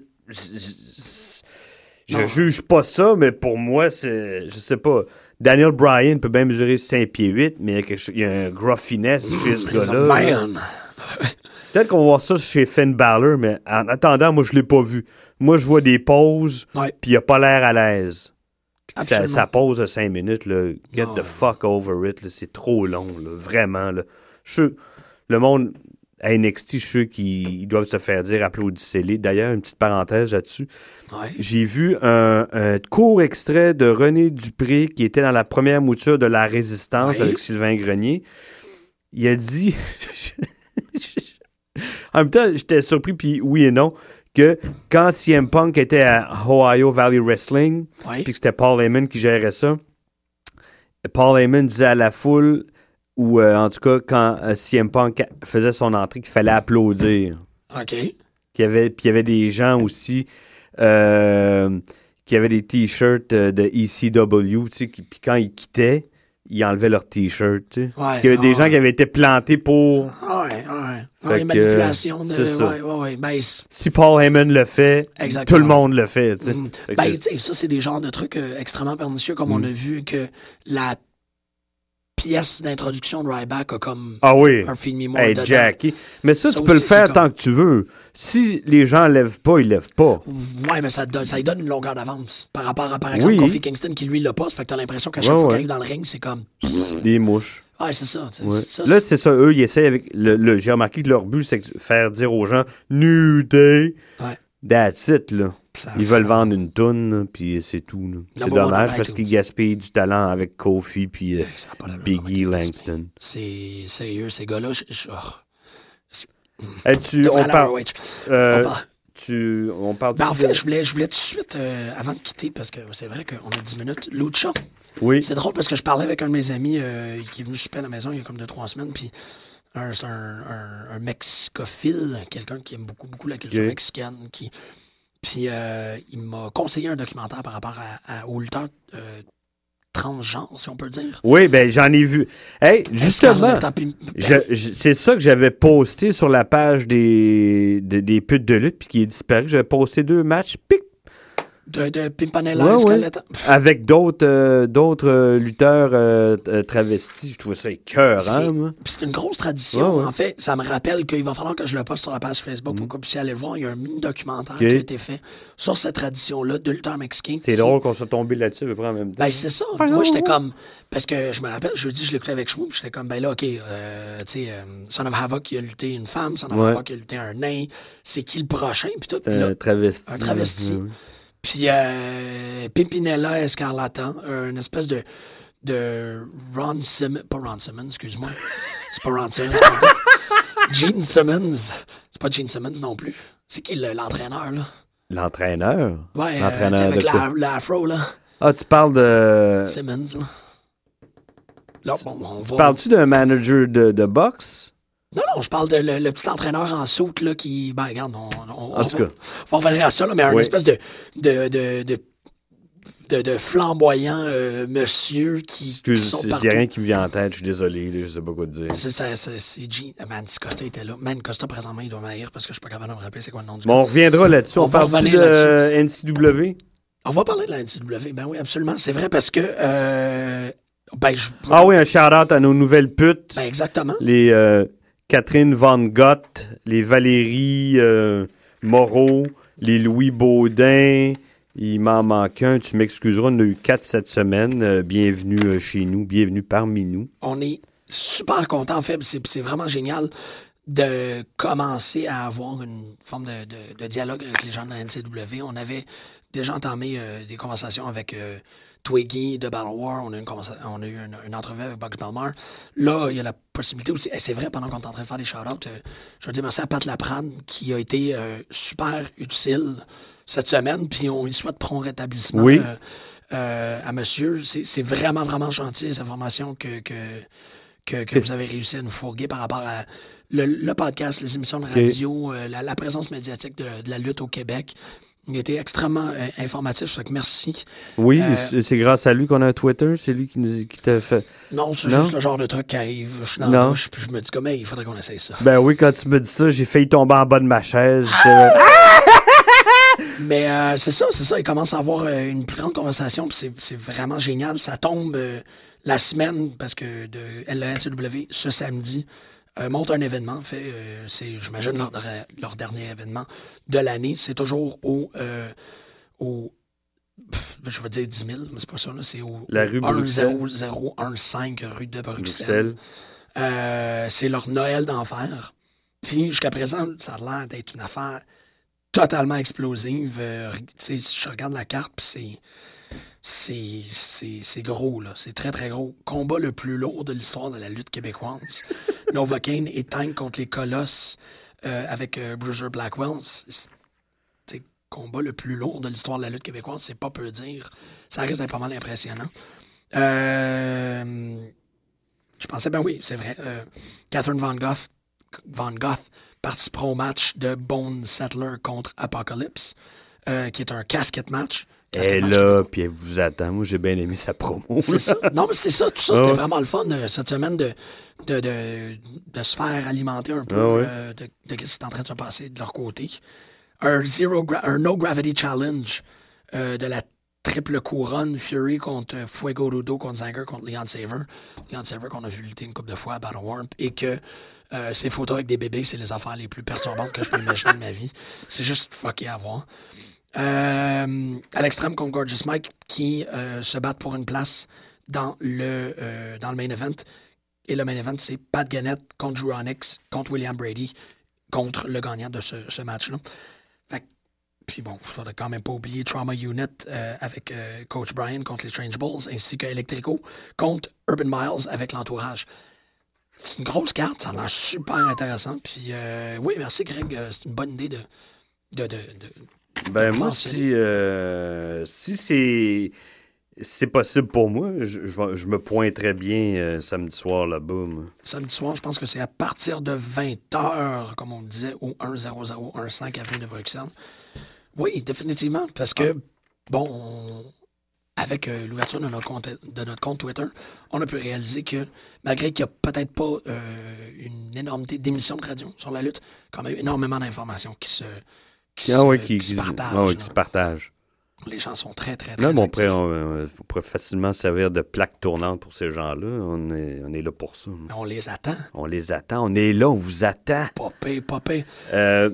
je- juge pas ça, mais pour moi, c'est. Je sais pas. Daniel Bryan peut bien mesurer 5 pieds 8, mais il y a, quelque chose- il y a un gros finesse chez ce gars-là. Peut-être qu'on va voir ça chez Finn Balor, mais en attendant, moi, je l'ai pas vu. Moi, je vois des pauses, Ouais. puis il a pas l'air à l'aise. Absolument. sa pause de 5 minutes, là, get the fuck over it, c'est trop long, là, vraiment. Là. Je le monde à NXT, je suis ils doivent se faire dire applaudissez-les. D'ailleurs, une petite parenthèse là-dessus. Ouais. J'ai vu un, un court extrait de René Dupré qui était dans la première mouture de La Résistance avec Sylvain Grenier. Il a dit. en même temps, j'étais surpris, puis oui et non, que quand CM Punk était à Ohio Valley Wrestling, Ouais. puis que c'était Paul Heyman qui gérait ça, Paul Heyman disait à la foule, ou euh, en tout cas, quand euh, CM Punk faisait son entrée, qu'il fallait applaudir OK. qu'il y avait, puis il y avait des gens aussi euh, qui avaient des t-shirts euh, de ECW, tu sais, qui- puis quand ils quittaient, ils enlevaient leurs t-shirts, tu sais. Ouais. Il y avait des gens qui avaient été plantés pour... Ah ouais, que, manipulation de. Ouais, ouais. Ben, Si Paul Heyman le fait, Exactement. tout le monde le fait. Mm. Que Ben, ça, c'est des genres de trucs euh, extrêmement pernicieux, comme Mm. on a vu que la pièce d'introduction de Ryback a comme ah oui, un film hey. Jackie. Mais ça, Ça tu peux le faire tant que tu veux. Si les gens lèvent pas, ils lèvent pas. Ouais, mais ça, donne, ça lui donne une longueur d'avance. Par rapport à, par exemple, Oui. Kofi Kingston qui lui l'a pas. Ça fait que t'as l'impression qu'à chaque Ouais, fois qu'il arrive dans le ring, c'est comme. Des mouches. Ouais, c'est ça. Ouais. ça, Là, c'est- ça, eux, ils essayent avec. Le, le- J'ai remarqué que leur but, c'est de faire dire aux gens New Day. Ouais. That's it, là. Ils veulent vendre une toune, là, puis c'est tout. C'est dommage parce qu'ils gaspillent du talent avec Kofi puis euh, Biggie Langston. C'est sérieux, ces gars-là. je- oh, Hey, tu, devraient on, parle, euh, On parle- tu, on parle Ben, en de- fait, je voulais, je voulais tout de suite, euh, avant de quitter, parce que c'est vrai qu'on a 10 minutes, Lucha. Oui, C'est drôle parce que je parlais avec un de mes amis euh, qui est venu souper à la maison il y a comme 2-3 semaines, puis un- c'est un, un, un mexicophile, quelqu'un qui aime beaucoup, beaucoup la culture mexicaine, qui... Puis euh, il m'a conseillé un documentaire par rapport à, à, aux lutteurs euh, transgenres, si on peut dire. oui, ben j'en ai vu. Hey, justement, ben c'est ça que j'avais posté sur la page des, de- des putes de lutte puis qui est disparu. J'avais posté deux matchs, pic, de, de Pimpanella, Ouais, ouais. Escarlata. avec d'autres euh, d'autres euh, lutteurs euh, travestis. Je trouvais ça C'est- écœurant. Puis c'est une grosse tradition. Ouais. En fait, ça me rappelle qu'il va falloir que je le poste sur la page Facebook pour que vous puissiez aller le voir. Il y a un mini-documentaire qui a été fait sur cette tradition-là de lutteur mexicain. C'est qui- drôle qu'on soit tombé là-dessus à peu près en même temps. Ben, c'est ça. Moi, j'étais comme. Parce que je me rappelle, jeudi, je l'écoutais avec Shmoo, puis j'étais comme, ben là, OK, euh, tu sais, euh, Son of Havoc, qui a lutté une femme, Son of. Havoc, qui a lutté un nain. C'est qui le prochain? Puis tout. Là, un travesti. un travesti. Puis euh, Pimpinella Escarlata, une espèce de, de Ron Simmons, pas Ron Simmons, excuse-moi. C'est pas Ron Simmons. Gene Simmons. C'est pas Gene Simmons non plus. C'est qui le- l'entraîneur, là? L'entraîneur? Ouais, euh, L'entraîneur tu sais, avec quoi? la- l'afro, là. Ah, tu parles de... Simmons, là. Là, bon, on va... Parles-tu d'un manager de, de boxe? Non, non, je parle de le, le petit entraîneur en soute, là, qui... Ben, regarde, on, on, En tout cas. on va revenir à ça, là, mais un Oui. espèce de... de, de, de de, euh, monsieur qui, qui Excuse, sont il partout. n'y a rien qui me vient en tête, je suis désolé, je sais pas quoi te dire. C'est ça, c'est c'est Gene. Man, si Costa était là. Man, Costa, présentement, il doit m'haïr parce que je suis pas capable de me rappeler c'est quoi le nom du Bon, on reviendra là-dessus. On On, va parle de NCW? On va parler de la NCW. Ben oui, absolument. C'est vrai parce que. Euh, ben, je. Ah oui, un shout-out à nos nouvelles putes. Ben, exactement. Les euh, Catherine Van Gogh, les Valérie euh, Moreau, les Louis Baudin. Il m'en manque un, tu m'excuseras, on a eu quatre cette semaine. Euh, bienvenue euh, chez nous, bienvenue parmi nous. On est super content. En fait, c'est vraiment génial de commencer à avoir une forme de, dialogue avec les gens de la NCW. On avait déjà entamé des conversations avec Twiggy de Battle War. On a, une conversa- on a eu une, une entrevue avec Bugs Belmar. Là, il y a la possibilité aussi. et C'est vrai, pendant qu'on est en train de faire des shout-outs, euh, je veux dire merci à Pat Laprade qui a été euh, super utile cette semaine. Puis on lui souhaite prompt rétablissement. Oui. euh, à monsieur. C'est vraiment, vraiment gentil, les informations que, que, que, que vous avez réussi à nous fourguer par rapport à le, le podcast, les émissions de radio, la, la présence médiatique de, de la lutte au Québec. Il était extrêmement euh, informatif, que merci. Oui, Euh, c'est- grâce à lui qu'on a un Twitter, c'est lui qui nous qui t'a fait. Non, c'est juste le genre de truc qui arrive. Je suis dans la douche, puis je me dis comme, hey, il faudrait qu'on essaye ça. Ben oui, quand tu me dis ça, j'ai failli tomber en bas de ma chaise. Ah! Mais euh, c'est ça, c'est ça. Il commence à avoir euh, une plus grande conversation, puis c'est- c'est vraiment génial. Ça tombe la semaine, parce que de LNCW, ce samedi, euh, monte un événement. En fait, euh, c'est, j'imagine, leur, leur dernier événement de l'année. C'est toujours au. euh, au pff, je veux dire 10 000, mais c'est pas ça. Là. C'est au La rue Bruxelles. 10015 rue de Bruxelles. Bruxelles. C'est leur Noël d'enfer. Puis jusqu'à présent, ça a l'air d'être une affaire totalement explosive. Tu sais, je regarde la carte, puis c'est. C'est, c'est, c'est gros, là. C'est très, très gros. Combat le plus lourd de l'histoire de la lutte québécoise. Novocaine et Tank contre les Colosses euh, avec euh, Bruiser Blackwell. C'est, combat le plus lourd de l'histoire de la lutte québécoise. C'est pas peu dire. Ça d'être pas mal impressionnant. Euh, je pensais, ben oui, c'est vrai. Catherine Van Gogh, Van Gogh participera au match de Bone Settler contre Apocalypse, qui est un casquette match. Elle est là, puis elle vous attend. Moi, j'ai bien aimé sa promo. c'est ça. Non, mais c'était ça. Tout ça, c'était vraiment le fun euh, cette semaine de, de, de, de se faire alimenter un peu Ah ouais. euh, de, de ce qui est en train de se passer de leur côté. Un, zero gra- un No Gravity Challenge euh, de la triple couronne Fury contre euh, Fuego Rudo contre Zanger contre Leon Saver. Leon Saver qu'on a vu lutter une couple de fois à Battle War et que euh, ces photos avec des bébés, c'est les affaires les plus perturbantes que je peux imaginer de ma vie. C'est juste fucké à voir. Euh, à l'extrême contre Gorgeous Mike qui euh, se battent pour une place dans le, euh, dans le main event. Et le main event, c'est Pat Gannett contre Drew Onyx, contre William Brady, contre le gagnant de ce, match-là. Puis bon, il faudrait quand même pas oublier Trauma Unit avec Coach Brian contre les Strange Bulls, ainsi que Electrico contre Urban Miles avec l'entourage. C'est une grosse carte, ça a l'air super intéressant. Puis oui, merci Greg, c'est une bonne idée de- Ben moi, si, euh, si c'est c'est possible pour moi, je, je me pointerais bien euh, samedi soir là-bas. Samedi soir, je pense que c'est à partir de 20h, comme on le disait, au 10015 avenue de Bruxelles. Oui, définitivement, parce que, bon, on- avec euh, l'ouverture de notre, compte, de notre compte Twitter, on a pu réaliser que, malgré qu'il n'y a peut-être pas euh, une énormité d'émissions de radio sur la lutte, quand même énormément d'informations qui se, qui Ah se, ouais, qui qui, se partagent. ah ouais, qui se partagent. Les gens sont très, très, très Là, actifs. pourrait, on, on pourrait facilement servir de plaque tournante pour ces gens-là. On est, on est là pour ça. On les attend. On les attend. On est là, on vous attend. Popé, popé. Euh,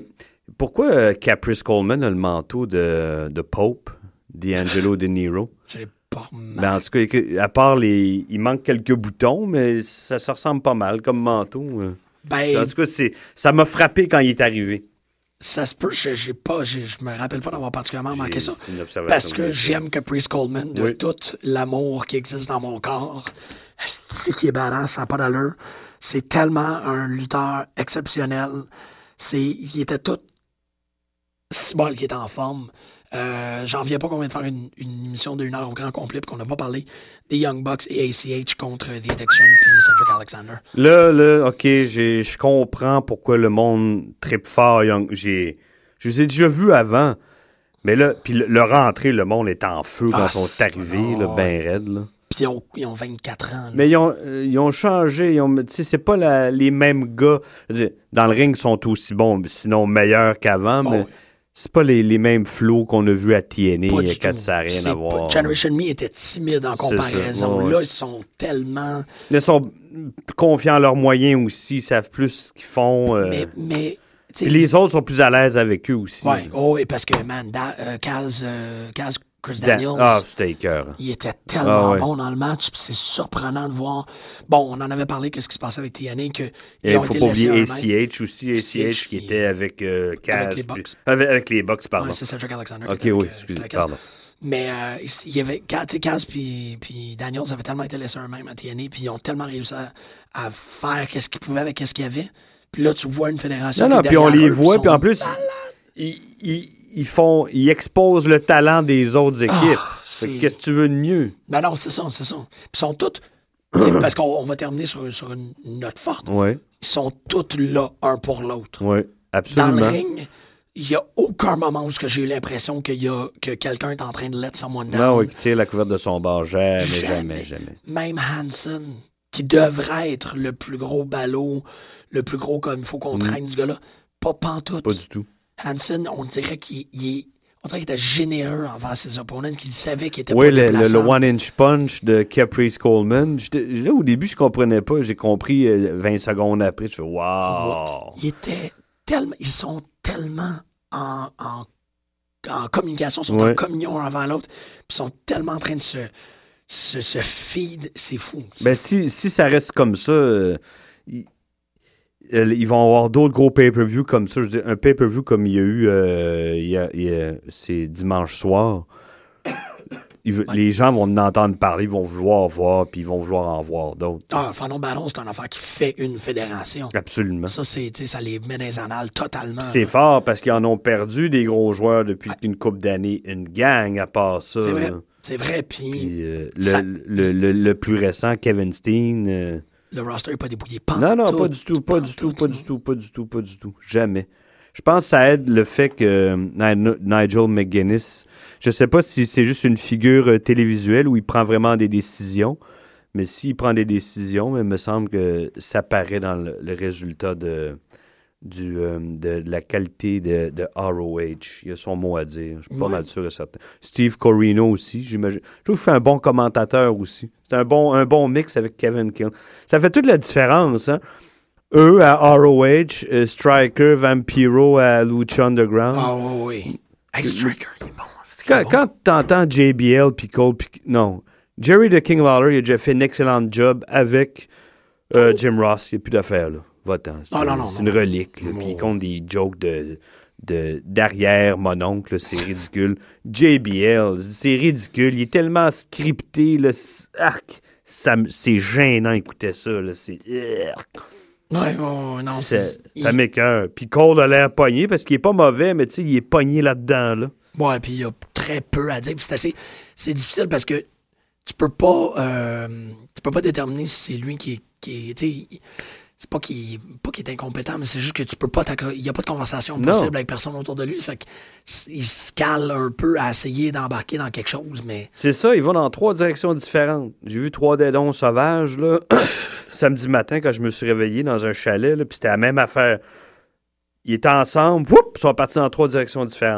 pourquoi euh, Caprice Coleman a le manteau de, de Pope, D'Angelo De Niro? J'ai pas Ben, en tout cas, à part les. Il manque quelques boutons, mais ça se ressemble pas mal comme manteau. euh. Ben, En tout cas, ça m'a frappé quand il est arrivé. Ça se peut, je, j'ai pas, j'ai- je me rappelle pas d'avoir particulièrement manqué ça. Parce que que j'ai j'aime Caprice Coleman de Oui. tout l'amour qui existe dans mon corps. C'est qui est badass, ça n'a pas d'allure. C'est tellement un lutteur exceptionnel. C'est, il était tout si bon qui était en forme. Euh, j'en viens pas qu'on vient de faire une, une émission d'une heure au grand complet qu'on n'a pas parlé des Young Bucks et ACH contre The Addiction puis Cedric Alexander. Là, là, OK, je comprends pourquoi le monde tripe fort. Young. J'ai, je les ai déjà vus avant. Mais là, puis le, leur entrée, le monde est en feu quand Ah, ils sont arrivés, là, ben raide, là. Puis ils ont, ils ont 24 ans. là. Mais ils ont, euh, ils ont changé. Ils ont, tu sais, c'est pas la- les mêmes gars. Dire, dans le ring, ils sont aussi bons, sinon meilleurs qu'avant, Bon, mais c'est pas les, les mêmes flots qu'on a vus à TNA Pas du quand tout. ça n'a rien à pas- voir. Generation Me était timide en ça, comparaison. ouais. Là, ils sont tellement. Ils sont confiants en leurs moyens aussi. Ils savent plus ce qu'ils font. euh, Mais, les autres sont plus à l'aise avec eux aussi. Ouais, oh, et parce que, man, Da- euh, Kaz, euh, Kaz Chris Dan- Daniels, Ah, c'était cœur. il était tellement Ah, ouais. bon dans le match, puis c'est surprenant de voir. Bon, on en avait parlé, qu'est-ce qui se passait avec TNA, que Il faut été pas oublier. ACH aussi. ACH qui était avec euh, Kaz. Avec les Bucks. avec, avec les Bucks, pardon. Ouais, c'est Cedric Alexander. Ok, avec, oui, euh, excusez, Kaz. pardon. Mais euh, il y avait Kaz puis, puis Daniels avaient tellement été laissés eux-mêmes à TNA, puis ils ont tellement réussi à, à faire qu'est-ce qu'ils pouvaient avec ce qu'il y avait. Puis là, tu vois une fédération. Non, non, puis on les voit, puis en plus, ils, ils- ils font, ils exposent le talent des autres équipes. Ah, c'est- Qu'est-ce que tu veux de mieux? Ben non, c'est ça, c'est ça. Ils sont tous. t'sais, parce qu'on on va terminer sur, sur une note forte. Ils sont tous là, un pour l'autre. oui, Dans absolument. le ring, il n'y a aucun moment où ce j'ai eu l'impression qu'il y a, que quelqu'un est en train de let someone down. Non, oui, qui tire la couverte de son bord. Jamais, Jamais. jamais, jamais. Même Hanson, qui devrait être le plus gros ballot, le plus gros comme il faut qu'on traîne du gars-là, pas pantoute. Mm. Pas du tout. Hanson, on dirait qu'il il est- on dirait qu'il était généreux envers ses opponents, qu'il savait qu'il était Oui, pas le, le- le one-inch punch de Caprice Coleman. Là, au début, je comprenais pas. J'ai compris euh, 20 secondes après. Je fais wow! Ils étaient tellement, ils sont tellement en, en, en communication, sont Ouais. en communion envers l'autre, ils sont tellement en train de se, se, se feed, c'est fou. Ben, si, si ça reste comme ça, euh, euh, ils vont avoir d'autres gros pay-per-view comme ça. Je un pay-per-view comme il y a eu, euh, c'est dimanche soir. Ils Les gens vont en entendre parler, ils vont vouloir voir, puis ils vont vouloir en voir d'autres. Ah, Phantom Baron, c'est une affaire qui fait une fédération. Absolument. Ça, c'est, ça les met dans les annales totalement. C'est fort parce qu'ils en ont perdu des gros joueurs depuis une couple d'années. Une gang à part ça. C'est vrai. C'est vrai, puis Puis, euh, le, Ça- le, le- le plus récent, Kevin Steen. euh, le roster n'est pas débrouillé. Pas non, non, tout, pas du tout, pas du tout, tout, pas du tout, pas du tout, pas du tout. Jamais. Je pense que ça aide le fait que euh, Ni- Nigel McGuinness, je sais pas si c'est juste une figure euh, télévisuelle où il prend vraiment des décisions, mais s'il prend des décisions, il me semble que ça paraît dans le, le résultat de, du, euh, de, de la qualité de, de ROH. Il a son mot à dire. Je suis pas mal sûr et certain. Steve Corino aussi, j'imagine. Je trouve qu'il fait un bon commentateur aussi. C'est un bon, un bon mix avec Kevin Kill. Ça fait toute la différence, hein? Eux à ROH, euh, Striker, Vampiro à Lucha Underground. Ah oui, oui. Hey, Striker, il est bon. c'est Quand, bon. quand t'entends JBL puis Cole, puis- non. Jerry the King Lawler, il a déjà fait un excellent job avec euh, Jim Ross. Il n'y a plus d'affaires, là. Va-t'en. C'est Ah, non, non, c'est non. une relique, là. Puis il compte des jokes de, de derrière mon oncle, c'est ridicule. JBL, c'est ridicule. Il est tellement scripté, c'est- arc, c'est gênant écouter ça. C'est, Ouais, non, ça, c'est- ça m'écoeure. Puis Cole a l'air pogné parce qu'il est pas mauvais, mais tu sais, il est pogné là-dedans. Là. Ouais, puis il y a très peu à dire. C'est assez. C'est difficile parce que tu peux pas. euh, tu peux pas déterminer si c'est lui qui est. Qui est c'est pas qu'il pas qu'il est incompétent, mais c'est juste que tu peux pas Il y a pas de conversation Non. possible avec personne autour de lui. Fait que s- il se cale un peu à essayer d'embarquer dans quelque chose, mais. C'est ça, ils vont dans trois directions différentes. J'ai vu trois dédons sauvages, là, samedi matin, quand je me suis réveillé dans un chalet, puis c'était la même affaire. Ils étaient ensemble, whoop, ils sont partis dans trois directions différentes.